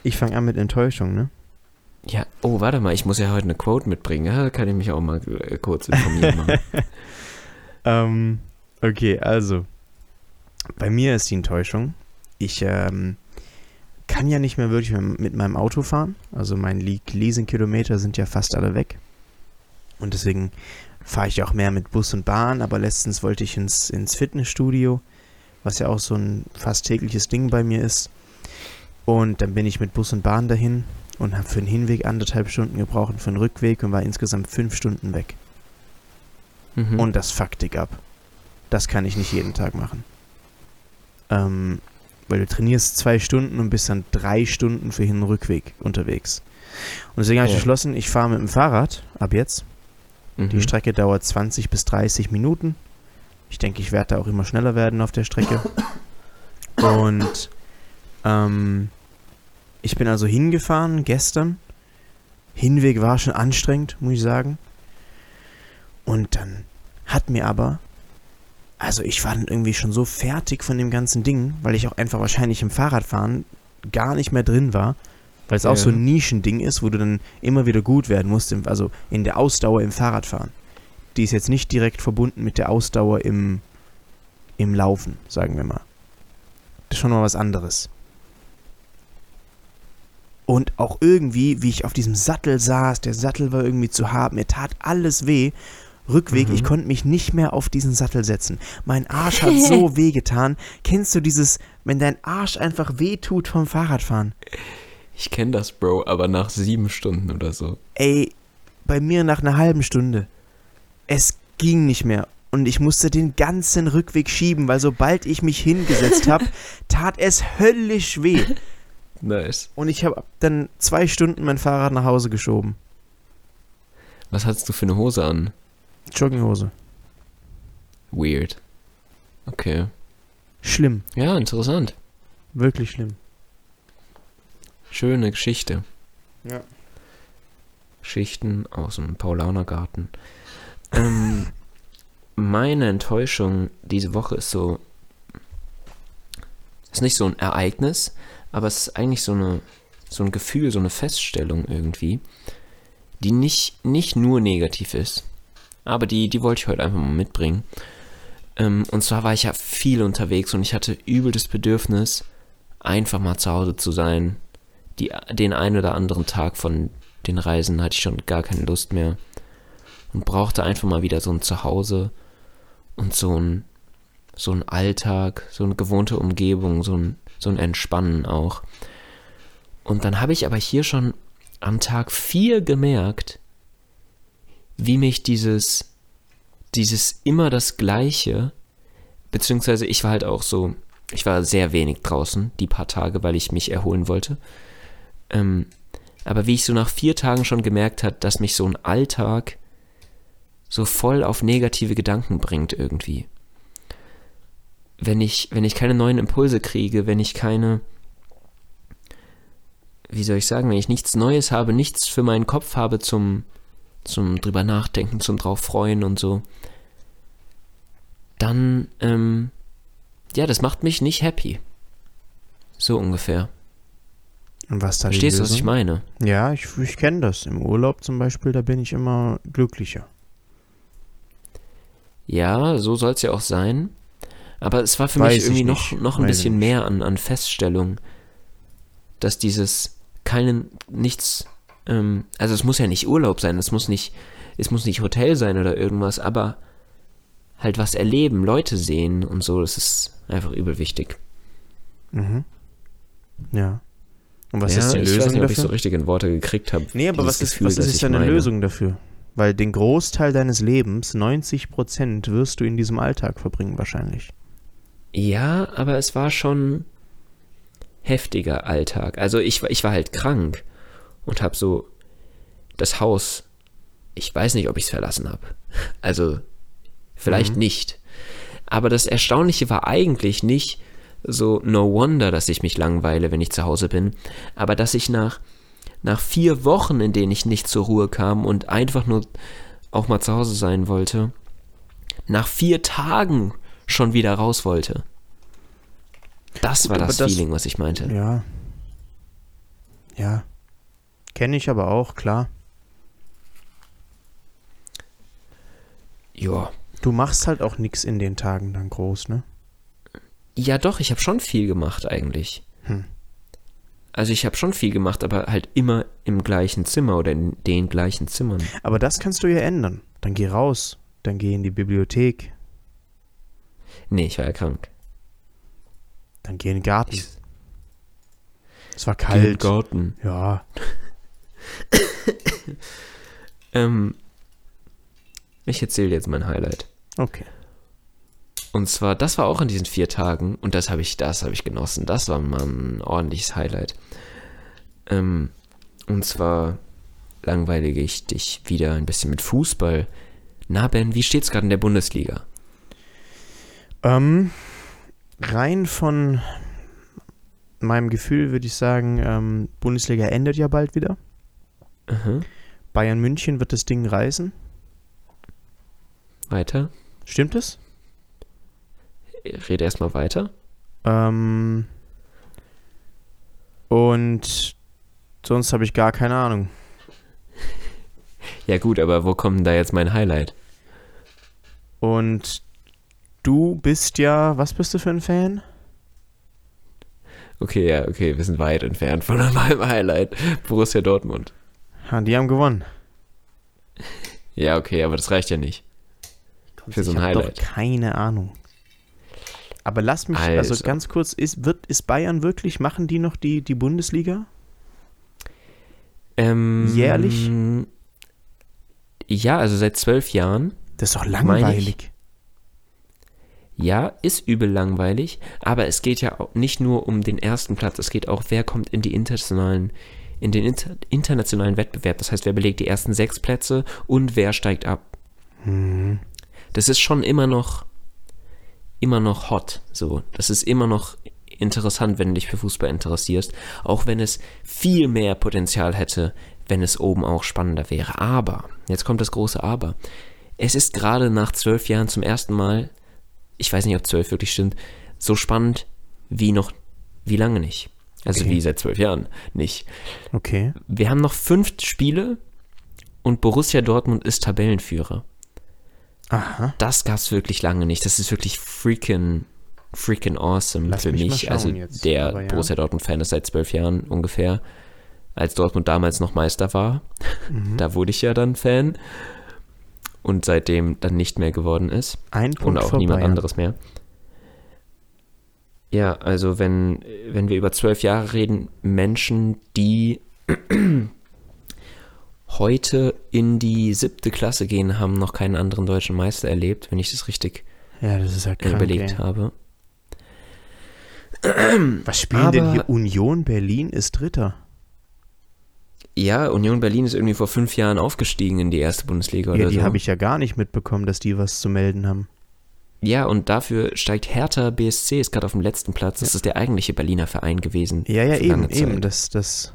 Ich fange an mit Enttäuschung, ne? Ja, oh, warte mal, ich muss ja heute eine Quote mitbringen. Ja, kann ich mich auch mal äh, kurz informieren. Machen. [laughs] Ähm, okay, also. Bei mir ist die Enttäuschung. Ich ähm, kann ja nicht mehr wirklich mit meinem Auto fahren. Also meine Le Leasing-Kilometer sind ja fast alle weg. Und deswegen fahre ich auch mehr mit Bus und Bahn. Aber letztens wollte ich ins, ins Fitnessstudio, was ja auch so ein fast tägliches Ding bei mir ist. Und dann bin ich mit Bus und Bahn dahin und habe für den Hinweg anderthalb Stunden gebraucht und für den Rückweg und war insgesamt fünf Stunden weg. Mhm. Und das fuckt dick ab. Das kann ich nicht jeden Tag machen. Ähm, weil du trainierst zwei Stunden und bist dann drei Stunden für Hin- und Rückweg unterwegs. Und deswegen habe ich beschlossen, ich fahre mit dem Fahrrad ab jetzt. mhm. Die Strecke dauert 20 bis 30 Minuten. Ich denke, ich werde da auch immer schneller werden auf der Strecke. [coughs] Und ähm, ich bin also hingefahren gestern. Hinweg war schon anstrengend, muss ich sagen. Und dann hat mir aber, also ich war dann irgendwie schon so fertig von dem ganzen Ding, weil ich auch einfach wahrscheinlich im Fahrradfahren gar nicht mehr drin war, weil es auch Ja. so ein Nischending ist, wo du dann immer wieder gut werden musst, im, also in der Ausdauer im Fahrradfahren. Die ist jetzt nicht direkt verbunden mit der Ausdauer im, im Laufen, sagen wir mal. Das ist schon mal was anderes. Und auch irgendwie, wie ich auf diesem Sattel saß, der Sattel war irgendwie zu hart, mir tat alles weh. Rückweg, Mhm. ich konnte mich nicht mehr auf diesen Sattel setzen. Mein Arsch hat so [laughs] weh getan. Kennst du dieses, wenn dein Arsch einfach weh tut vom Fahrradfahren? Ich kenne das, Bro, aber nach sieben Stunden oder so. Ey, bei mir nach einer halben Stunde. Es ging nicht mehr. Und ich musste den ganzen Rückweg schieben, weil sobald ich mich hingesetzt [laughs] habe, tat es höllisch weh. Nice. Und ich habe dann zwei Stunden mein Fahrrad nach Hause geschoben. Was hattest du für eine Hose an? Jogginghose. Weird. Okay. Schlimm. Ja, interessant. Wirklich schlimm. Schöne Geschichte. Ja. Geschichten aus dem Paulanergarten. Ähm, [laughs] meine Enttäuschung diese Woche ist so. Ist nicht so ein Ereignis, aber es ist eigentlich so eine so ein Gefühl, so eine Feststellung irgendwie, die nicht, nicht nur negativ ist. Aber die, die wollte ich heute einfach mal mitbringen. Ähm, und zwar war ich ja viel unterwegs und ich hatte übel das Bedürfnis, einfach mal zu Hause zu sein. Die, den einen oder anderen Tag von den Reisen hatte ich schon gar keine Lust mehr. Und brauchte einfach mal wieder so ein Zuhause und so ein, so ein Alltag, so eine gewohnte Umgebung, so ein, so ein Entspannen auch. Und dann habe ich aber hier schon am Tag 4 gemerkt, wie mich dieses, dieses immer das Gleiche, beziehungsweise ich war halt auch so, ich war sehr wenig draußen, die paar Tage, weil ich mich erholen wollte. Ähm, aber wie ich so nach vier Tagen schon gemerkt hat, dass mich so ein Alltag so voll auf negative Gedanken bringt irgendwie. Wenn ich, wenn ich keine neuen Impulse kriege, wenn ich keine, wie soll ich sagen, wenn ich nichts Neues habe, nichts für meinen Kopf habe zum, zum drüber nachdenken, zum drauf freuen und so, dann, ähm, ja, das macht mich nicht happy. So ungefähr. Und was da Verstehst du, was ich meine? Ja, ich, ich kenne das. Im Urlaub zum Beispiel, da bin ich immer glücklicher. Ja, so soll es ja auch sein. Aber es war für Weiß mich ich irgendwie noch, noch ein Weiß bisschen mehr an, an Feststellung, dass dieses keinen, nichts, ähm, also es muss ja nicht Urlaub sein, es muss nicht, es muss nicht Hotel sein oder irgendwas, aber halt was erleben, Leute sehen und so, das ist einfach übel wichtig. Mhm. Ja. Und was ja, ist die ich weiß Lösung nicht, ob ich so dafür? richtig in Worte gekriegt habe. nee, aber was ist, Gefühl, was ist ich deine meine. Lösung dafür? Weil den Großteil deines Lebens, 90 Prozent, wirst du in diesem Alltag verbringen wahrscheinlich. Ja, aber es war schon heftiger Alltag. Also ich, war- ich war halt krank und habe so das Haus, ich weiß nicht, ob ich es verlassen habe. Also vielleicht Mhm. nicht. Aber das Erstaunliche war eigentlich nicht so no wonder, dass ich mich langweile, wenn ich zu Hause bin, aber dass ich nach, nach vier Wochen, in denen ich nicht zur Ruhe kam und einfach nur auch mal zu Hause sein wollte, nach vier Tagen schon wieder raus wollte. Das war aber das, das- Feeling, was ich meinte. Ja. Ja. Kenne ich aber auch, klar. Ja. Du machst halt auch nichts in den Tagen dann groß, ne? Ja, doch, ich habe schon viel gemacht eigentlich. Hm. Also ich habe schon viel gemacht, aber halt immer im gleichen Zimmer oder in den gleichen Zimmern. Aber das kannst du ja ändern. Dann geh raus. Dann geh in die Bibliothek. Nee, ich war ja krank. Dann geh in den Garten. Ich, Es war kalt. kalt. Garten. Ja. [coughs] Ähm, ich erzähle jetzt mein Highlight. Okay. Und zwar, das war auch in diesen vier Tagen und das habe ich, das habe ich genossen. Das war mal ein ordentliches Highlight. Ähm, und zwar langweilige ich dich wieder ein bisschen mit Fußball. Na Ben, wie steht's gerade in der Bundesliga? Ähm, rein von meinem Gefühl würde ich sagen, ähm, Bundesliga endet ja bald wieder. Aha. Bayern München wird das Ding reißen. Weiter. Stimmt es? Rede erstmal weiter. Ähm, und sonst habe ich gar keine Ahnung. Ja gut, aber wo kommt denn da jetzt mein Highlight? Und du bist ja, was bist du für ein Fan? Okay, ja, okay, wir sind weit entfernt von [laughs] meinem Highlight. Borussia Dortmund. Ha, die haben gewonnen. Ja, okay, aber das reicht ja nicht. Für so ein Highlight. Doch keine Ahnung. Aber lass mich, also, Also. ganz kurz, ist, wird, ist Bayern wirklich, machen die noch die, die Bundesliga? Ähm, Jährlich? Ja, also seit zwölf Jahren. Das ist doch langweilig. Ja, ist übel langweilig, aber es geht ja nicht nur um den ersten Platz, es geht auch, wer kommt in die internationalen, in den inter, internationalen Wettbewerb. Das heißt, wer belegt die ersten sechs Plätze und wer steigt ab. Mhm. Das ist schon immer noch, immer noch hot. So, das ist immer noch interessant, wenn du dich für Fußball interessierst, auch wenn es viel mehr Potenzial hätte, wenn es oben auch spannender wäre. Aber, jetzt kommt das große Aber. Es ist gerade nach zwölf Jahren zum ersten Mal, ich weiß nicht, ob zwölf wirklich stimmt, so spannend wie noch, wie lange nicht. Also Okay. wie seit zwölf Jahren nicht. Okay. Wir haben noch fünf Spiele und Borussia Dortmund ist Tabellenführer. Aha. Das gab's wirklich lange nicht. Das ist wirklich freaking, freaking awesome Lass für mich mich. Also jetzt, der ja. Borussia Dortmund-Fan ist seit zwölf Jahren ungefähr. Als Dortmund damals noch Meister war, Mhm. [laughs] da wurde ich ja dann Fan. Und seitdem dann nicht mehr geworden ist. Ein Und Punkt auch vor niemand anderes mehr. Ja, also wenn, wenn wir über zwölf Jahre reden, Menschen, die [clears throat] heute in die siebte Klasse gehen, haben noch keinen anderen deutschen Meister erlebt, wenn ich das richtig Ja, das ja krank, überlegt ey. habe. Was spielen denn Aber- hier? Union Berlin ist Dritter. Ja, Union Berlin ist irgendwie vor fünf Jahren aufgestiegen in die erste Bundesliga Ja, oder die so. habe ich ja gar nicht mitbekommen, dass die was zu melden haben. ja, und dafür steigt Hertha BSC, ist gerade auf dem letzten Platz. Das ist der eigentliche Berliner Verein gewesen. Ja, ja, eben, eben. Das, das,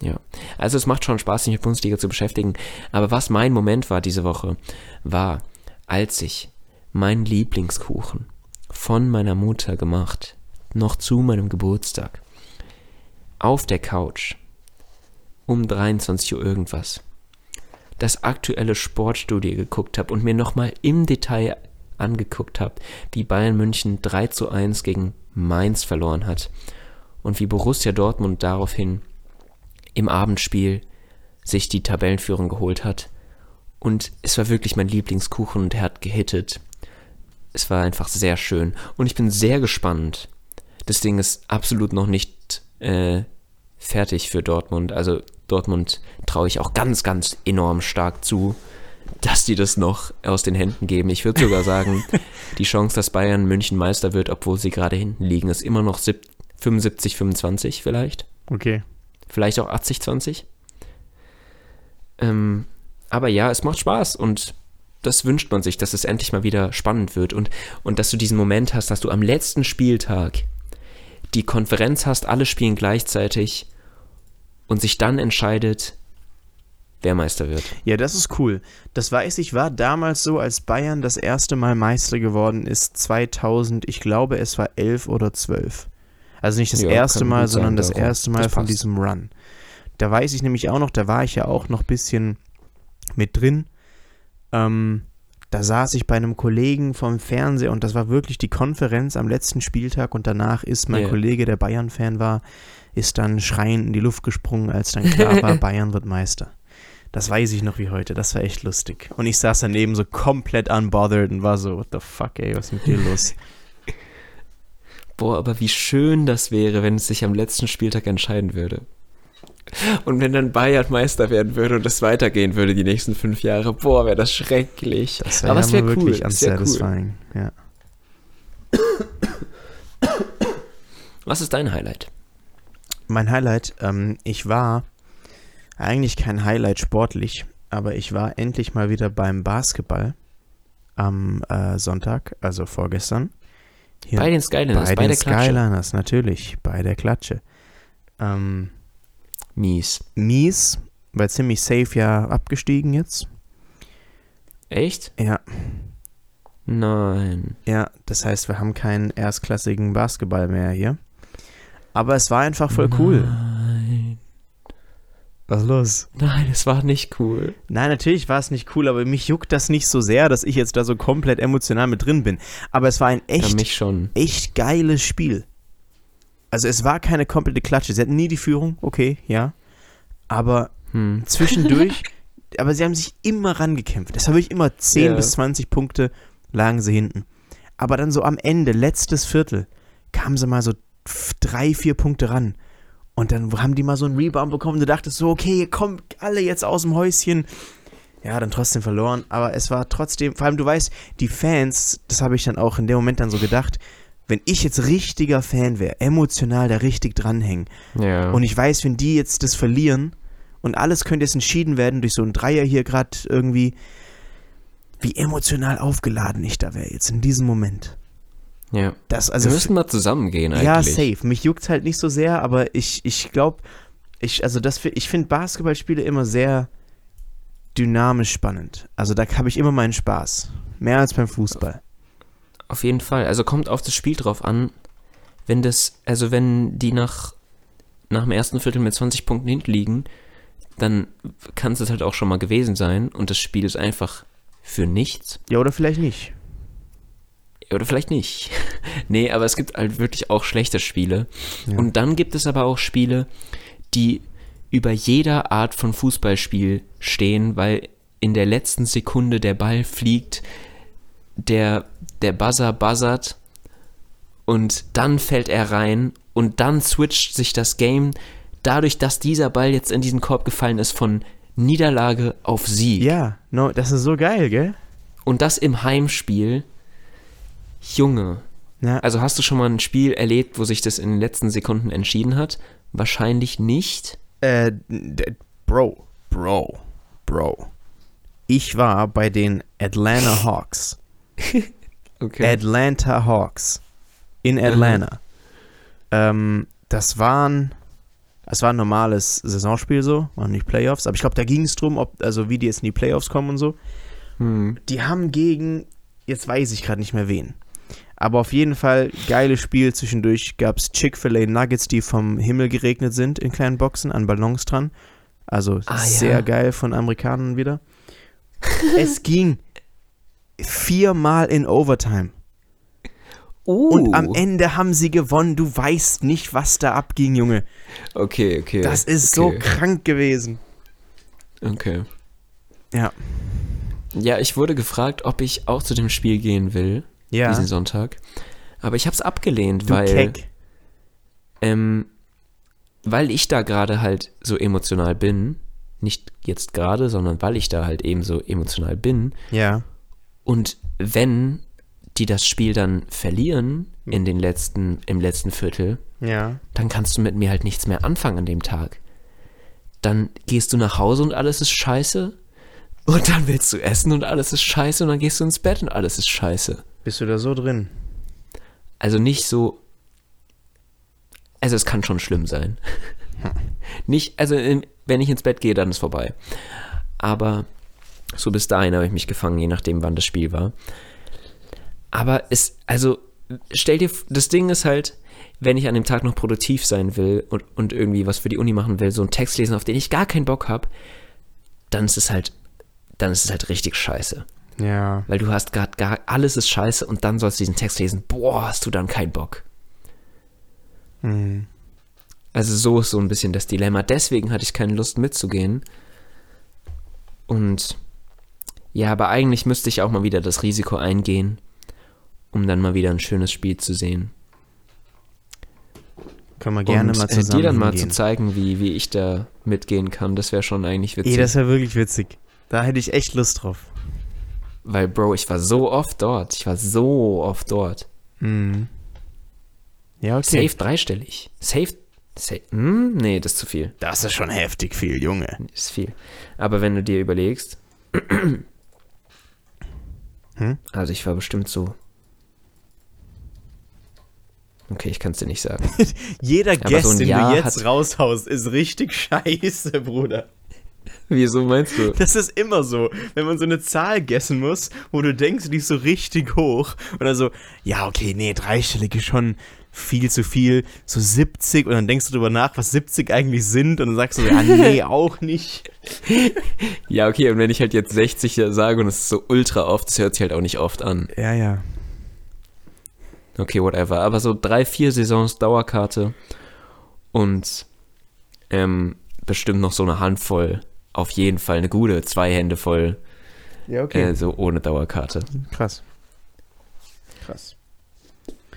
Ja, also es macht schon Spaß, sich mit Bundesliga zu beschäftigen. Aber was mein Moment war diese Woche, war, als ich meinen Lieblingskuchen von meiner Mutter gemacht, noch zu meinem Geburtstag, auf der Couch, um 23 Uhr irgendwas, das aktuelle Sportstudio geguckt habe und mir nochmal im Detail angeguckt habe, wie Bayern München 3 zu 1 gegen Mainz verloren hat und wie Borussia Dortmund daraufhin im Abendspiel sich die Tabellenführung geholt hat. Und es war wirklich mein Lieblingskuchen und er hat gehittet. Es war einfach sehr schön. Und ich bin sehr gespannt. Das Ding ist absolut noch nicht äh, fertig für Dortmund. Also Dortmund traue ich auch ganz, ganz enorm stark zu, dass die das noch aus den Händen geben. Ich würde sogar sagen, [laughs] die Chance, dass Bayern München Meister wird, obwohl sie gerade hinten liegen, ist immer noch sieb- 75, 25 vielleicht. okay. Vielleicht auch 80-20. Ähm, aber ja, es macht Spaß und das wünscht man sich, dass es endlich mal wieder spannend wird und, und dass du diesen Moment hast, dass du am letzten Spieltag die Konferenz hast, alle spielen gleichzeitig und sich dann entscheidet, wer Meister wird. Ja, das ist cool. Das weiß ich, war damals so, als Bayern das erste Mal Meister geworden ist, 2000, ich glaube, es war 11 oder 12. Also nicht das Ja, erste Mal, sein, sondern das darum. erste Mal Das von diesem Run. Da weiß ich nämlich auch noch, da war ich ja auch noch ein bisschen mit drin. Ähm, da saß ich bei einem Kollegen vom Fernseher und das war wirklich die Konferenz am letzten Spieltag und danach ist mein Ja. Kollege, der Bayern-Fan war, ist dann schreiend in die Luft gesprungen, als dann klar war, Bayern wird Meister. Das weiß ich noch wie heute, das war echt lustig. Und ich saß daneben so komplett unbothered und war so, what the fuck, ey, was ist mit dir los? [laughs] Boah, aber wie schön das wäre, wenn es sich am letzten Spieltag entscheiden würde. Und wenn dann Bayern Meister werden würde und es weitergehen würde die nächsten fünf Jahre, boah, wäre das schrecklich. Das aber es ja wäre cool. wirklich das wär cool. Ja. Was ist dein Highlight? Mein Highlight, ähm, ich war eigentlich kein Highlight sportlich, aber ich war endlich mal wieder beim Basketball am äh, Sonntag, also vorgestern. Hier Bei den Skyliners, bei, bei, den der Klatsche. Skyliners, natürlich, bei der Klatsche. Ähm, Mies. mies, weil ziemlich safe ja abgestiegen jetzt. Echt? Ja, Nein. ja, das heißt, wir haben keinen erstklassigen Basketball mehr hier. Aber es war einfach voll cool. Nein. Was ist los? Nein, es war nicht cool. Nein, natürlich war es nicht cool, aber mich juckt das nicht so sehr, dass ich jetzt da so komplett emotional mit drin bin. Aber es war ein Ja, echt, mich schon. echt geiles Spiel. Also es war keine komplette Klatsche. Sie hatten nie die Führung, okay, ja. Aber Hm. zwischendurch, [laughs] aber sie haben sich immer rangekämpft. Es war wirklich immer 10 Ja. bis 20 Punkte lagen sie hinten. Aber dann so am Ende, letztes Viertel, kamen sie mal so drei, vier Punkte ran. Und dann haben die mal so einen Rebound bekommen und du dachtest so, okay, kommt alle jetzt aus dem Häuschen. ja, dann trotzdem verloren. Aber es war trotzdem, vor allem du weißt, die Fans, das habe ich dann auch in dem Moment dann so gedacht, wenn ich jetzt richtiger Fan wäre, emotional da richtig dranhängen Ja. und ich weiß, wenn die jetzt das verlieren und alles könnte jetzt entschieden werden durch so einen Dreier hier gerade irgendwie, wie emotional aufgeladen ich da wäre jetzt in diesem Moment. Ja. Das, Also wir müssen mal zusammengehen eigentlich. ja, safe. Mich juckt halt nicht so sehr, aber ich, ich glaube, ich, also das, ich finde Basketballspiele immer sehr dynamisch spannend. Also da habe ich immer meinen Spaß. Mehr als beim Fußball. Auf jeden Fall. Also kommt auf das Spiel drauf an, wenn das, also wenn die nach, nach dem ersten Viertel mit 20 Punkten hinten liegen, dann kann es halt auch schon mal gewesen sein und das Spiel ist einfach für nichts. Ja, oder vielleicht nicht. Oder vielleicht nicht. [laughs] nee, aber es gibt halt wirklich auch schlechte Spiele. Ja. Und dann gibt es aber auch Spiele, die über jeder Art von Fußballspiel stehen, weil in der letzten Sekunde der Ball fliegt, der, der Buzzer buzzert und dann fällt er rein und dann switcht sich das Game dadurch, dass dieser Ball jetzt in diesen Korb gefallen ist, von Niederlage auf Sieg. Ja, no, das ist so geil, gell? Und das im Heimspiel. Junge. Ja, Also hast du schon mal ein Spiel erlebt, wo sich das in den letzten Sekunden entschieden hat? Wahrscheinlich nicht. äh, Bro, Bro, Bro. Ich war bei den Atlanta [laughs] Hawks. Okay. Atlanta Hawks in Atlanta. Ähm, das waren, es war ein normales Saisonspiel so, waren nicht Playoffs, aber ich glaube, da ging es drum, ob, also wie die jetzt in die Playoffs kommen und so. Hm. Die haben gegen, jetzt weiß ich gerade nicht mehr wen, aber auf jeden Fall geiles Spiel. Zwischendurch gab es Chick-fil-A Nuggets, die vom Himmel geregnet sind in kleinen Boxen an Ballons dran. Also Ah, sehr ja. geil von Amerikanern wieder. [laughs] es ging viermal in Overtime. Uh. Und am Ende haben sie gewonnen. Du weißt nicht, was da abging, Junge. Okay, okay. Das ist so okay. krank gewesen. Okay. Ja. Ja, ich wurde gefragt, ob ich auch zu dem Spiel gehen will, Ja. diesen Sonntag. Aber ich habe es abgelehnt, Du weil, Keck. ähm, weil ich da gerade halt so emotional bin. Nicht jetzt gerade, sondern weil ich da halt eben so emotional bin. Ja. Und wenn die das Spiel dann verlieren in den letzten, im letzten Viertel, Ja. dann kannst du mit mir halt nichts mehr anfangen an dem Tag. Dann gehst du nach Hause und alles ist scheiße. Und dann willst du essen und alles ist scheiße. Und dann gehst du ins Bett und alles ist scheiße. Bist du da so drin? Also nicht so. Also es kann schon schlimm sein. [laughs] Nicht, also ähm, wenn ich ins Bett gehe, dann ist vorbei. Aber so bis dahin habe ich mich gefangen, je nachdem, wann das Spiel war. Aber es, also stell dir, das Ding ist halt, wenn ich an dem Tag noch produktiv sein will und, und irgendwie was für die Uni machen will, so einen Text lesen, auf den ich gar keinen Bock habe, dann ist es halt, dann ist es halt richtig scheiße. Ja. Weil du hast gerade gar, alles ist scheiße und dann sollst du diesen Text lesen. Boah, hast du dann keinen Bock. Mhm. Also so ist so ein bisschen das Dilemma. Deswegen hatte ich keine Lust mitzugehen. Und ja, aber eigentlich müsste ich auch mal wieder das Risiko eingehen, um dann mal wieder ein schönes Spiel zu sehen. Können wir gerne und mal äh, zusammen dir dann mal hingehen. zu zeigen, wie, wie ich da mitgehen kann, das wäre schon eigentlich witzig. Ey, das wäre wirklich witzig. Da hätte ich echt Lust drauf. Weil, Bro, ich war so oft dort. Ich war so oft dort. Mhm. Ja, okay. Safe dreistellig. Safe. safe hm? Nee, das ist zu viel. Das ist schon heftig viel, Junge. Ist viel. Aber wenn du dir überlegst, [clears throat] Hm? also ich war bestimmt so. Okay, ich kann es dir nicht sagen. [laughs] Jeder Guest, so den Jahr du jetzt raushaust, ist richtig [laughs] scheiße, Bruder. [laughs] Wieso meinst du? Das ist immer so, wenn man so eine Zahl gessen muss, wo du denkst, die ist so richtig hoch. Oder so, ja, okay, nee, dreistellig ist schon viel zu viel. So 70 und dann denkst du drüber nach, was 70 eigentlich sind und dann sagst du, ja, nee, [laughs] auch nicht. Ja, okay, und wenn ich halt jetzt 60 sage und es ist so ultra oft, das hört sich halt auch nicht oft an. Ja, ja. Okay, whatever. Aber so drei, vier Saisons Dauerkarte und ähm, bestimmt noch so eine Handvoll. Auf jeden Fall eine gute, zwei Hände voll, Ja, äh, so ohne Dauerkarte. Krass. Krass.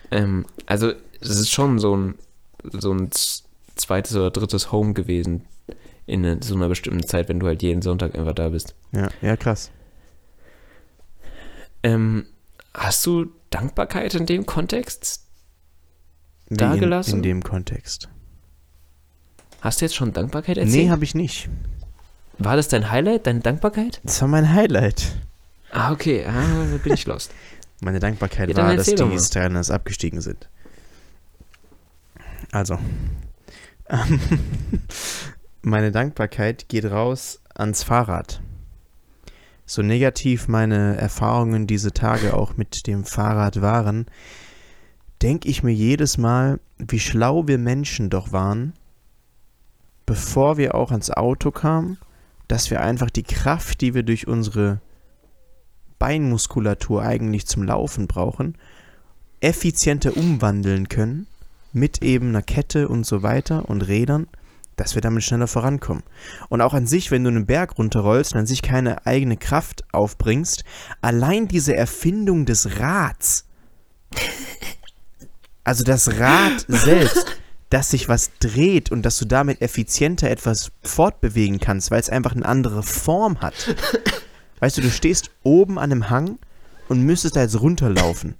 Ähm, also es ist schon so ein, so ein zweites oder drittes Home gewesen in eine, so einer bestimmten Zeit, wenn du halt jeden Sonntag einfach da bist. Ja, ja, krass. Ähm, hast du Dankbarkeit in dem Kontext? Wie Dagelassen? In, in dem Kontext. Hast du jetzt schon Dankbarkeit Nee, erzählt? habe ich nicht. War das dein Highlight, deine Dankbarkeit? Das war mein Highlight. Ah, okay, ah, bin ich lost. [laughs] Meine Dankbarkeit Ja, war, dass die. Sterners abgestiegen sind. Also. ähm, [laughs] meine Dankbarkeit geht raus ans Fahrrad. So negativ meine Erfahrungen diese Tage auch mit dem Fahrrad waren, denke ich mir jedes Mal, wie schlau wir Menschen doch waren, bevor wir auch ans Auto kamen, dass wir einfach die Kraft, die wir durch unsere Beinmuskulatur eigentlich zum Laufen brauchen, effizienter umwandeln können mit eben einer Kette und so weiter und Rädern, dass wir damit schneller vorankommen. Und auch an sich, wenn du einen Berg runterrollst und an sich keine eigene Kraft aufbringst, allein diese Erfindung des Rads, also das Rad [laughs] selbst, dass sich was dreht und dass du damit effizienter etwas fortbewegen kannst, weil es einfach eine andere Form hat. [laughs] Weißt du, du stehst oben an einem Hang und müsstest da jetzt runterlaufen.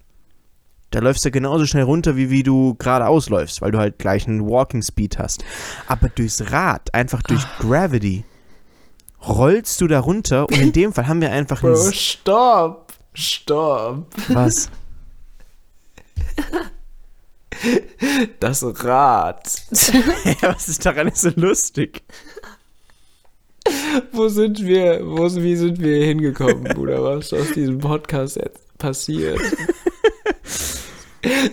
Da läufst du genauso schnell runter, wie wie du geradeaus läufst, weil du halt gleich einen Walking Speed hast. Aber durchs Rad, einfach durch Gravity, rollst du da runter und in dem Fall haben wir einfach ein... Bro, stopp! Stopp! Was? [laughs] Das Rad. [laughs] was ist daran so lustig? Wo sind wir? Wo, wie sind wir hingekommen, Bruder? Was ist aus diesem Podcast jetzt passiert?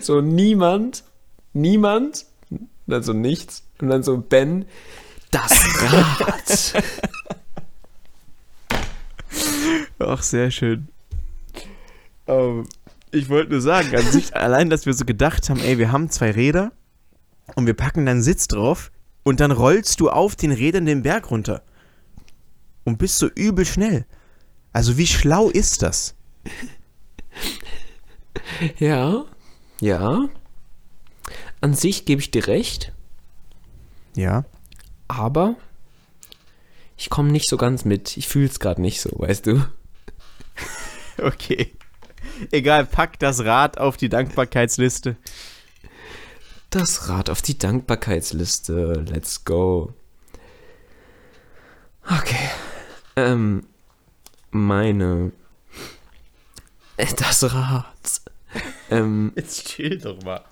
so niemand, niemand, dann so nichts und dann so Ben, das Rad. Ach, sehr schön. Ähm, ich wollte nur sagen, an sich, allein, dass wir so gedacht haben, ey, wir haben zwei Räder und wir packen dann Sitz drauf und dann rollst du auf den Rädern den Berg runter. Und bist so übel schnell. Also wie schlau ist das? ja, ja. An sich gebe ich dir recht, Ja. aber ich komme nicht so ganz mit. Ich fühle es gerade nicht so, weißt du? [laughs] Okay. Egal, pack das Rad auf die Dankbarkeitsliste. Das Rad auf die Dankbarkeitsliste. Let's go. Okay. Ähm, meine. Das Rad. ähm, Jetzt chill doch mal.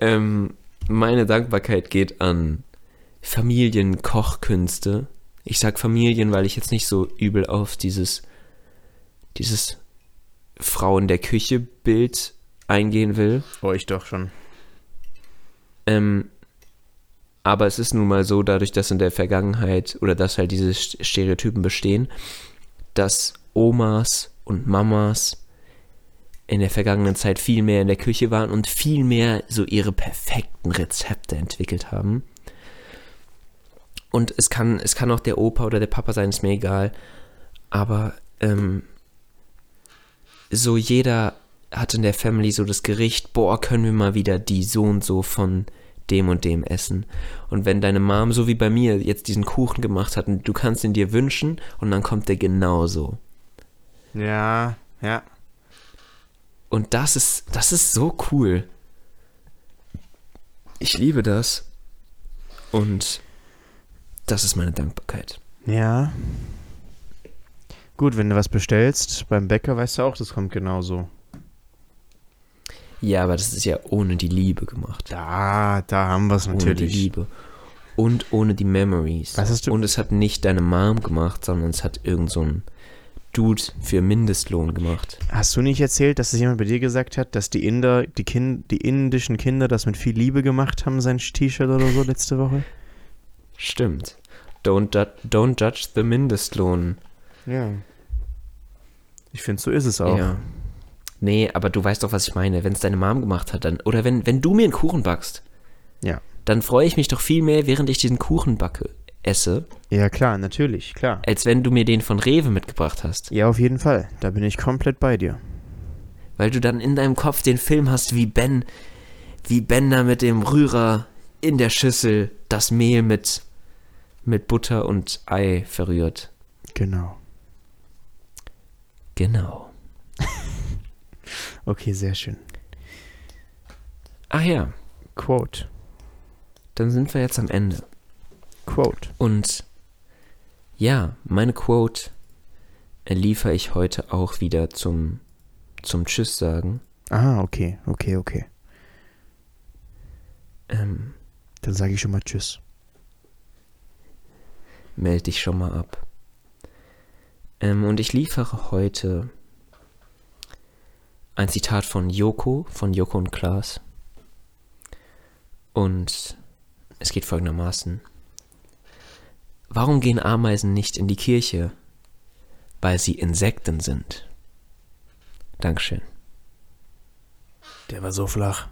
ähm, meine Dankbarkeit geht an Familienkochkünste. Ich sag Familien, weil ich jetzt nicht so übel auf dieses, dieses Frau in der Küche Bild eingehen will. Oh, ich doch schon. Ähm, aber es ist nun mal so, dadurch, dass in der Vergangenheit oder dass halt diese St- Stereotypen bestehen, dass Omas und Mamas in der vergangenen Zeit viel mehr in der Küche waren und viel mehr so ihre perfekten Rezepte entwickelt haben. Und es kann, es kann auch der Opa oder der Papa sein, ist mir egal. Aber ähm, so jeder hat in der Family so das Gericht, boah, können wir mal wieder die so und so von dem und dem essen. Und wenn deine Mom, so wie bei mir, jetzt diesen Kuchen gemacht hat und du kannst ihn dir wünschen und dann kommt der genauso. Ja, ja. Und das ist, das ist so cool. Ich liebe das. Und das ist meine Dankbarkeit. Ja. Gut, wenn du was bestellst beim Bäcker, weißt du auch, das kommt genauso. Ja, aber das ist ja ohne die Liebe gemacht. Da, da haben wir es Ohne die natürlich. Liebe. Und ohne die Memories. Was hast du- Und es hat nicht deine Mom gemacht, sondern es hat irgend so ein Dude für Mindestlohn gemacht. Hast du nicht erzählt, dass es jemand bei dir gesagt hat, dass die Inder, die, kind, die indischen Kinder das mit viel Liebe gemacht haben, sein T-Shirt oder so letzte Woche? Stimmt. Don't, don't judge the Mindestlohn. Ja. Ich finde, so ist es auch. Ja. Nee, aber du weißt doch, was ich meine. Wenn es deine Mom gemacht hat, dann. Oder wenn, wenn du mir einen Kuchen backst, Ja. dann freue ich mich doch viel mehr, während ich diesen Kuchen backe, esse, Ja, klar, natürlich, klar. als wenn du mir den von Rewe mitgebracht hast. Ja, auf jeden Fall. Da bin ich komplett bei dir. Weil du dann in deinem Kopf den Film hast, wie Ben, wie Ben da mit dem Rührer in der Schüssel das Mehl mit, mit Butter und Ei verrührt. Genau. Genau. [laughs] Okay, sehr schön. Ach ja, Quote. dann sind wir jetzt am Ende. Quote. Und ja, meine Quote liefere ich heute auch wieder zum, zum Tschüss sagen. Ah, okay, okay, okay. Ähm, Dann sage ich schon mal Tschüss. meld dich schon mal ab. Ähm, und ich liefere heute ein Zitat von Joko, von Joko und Klaas. Und es geht folgendermaßen. Warum gehen Ameisen nicht in die Kirche? Weil sie Insekten sind. Dankeschön. Der war so flach.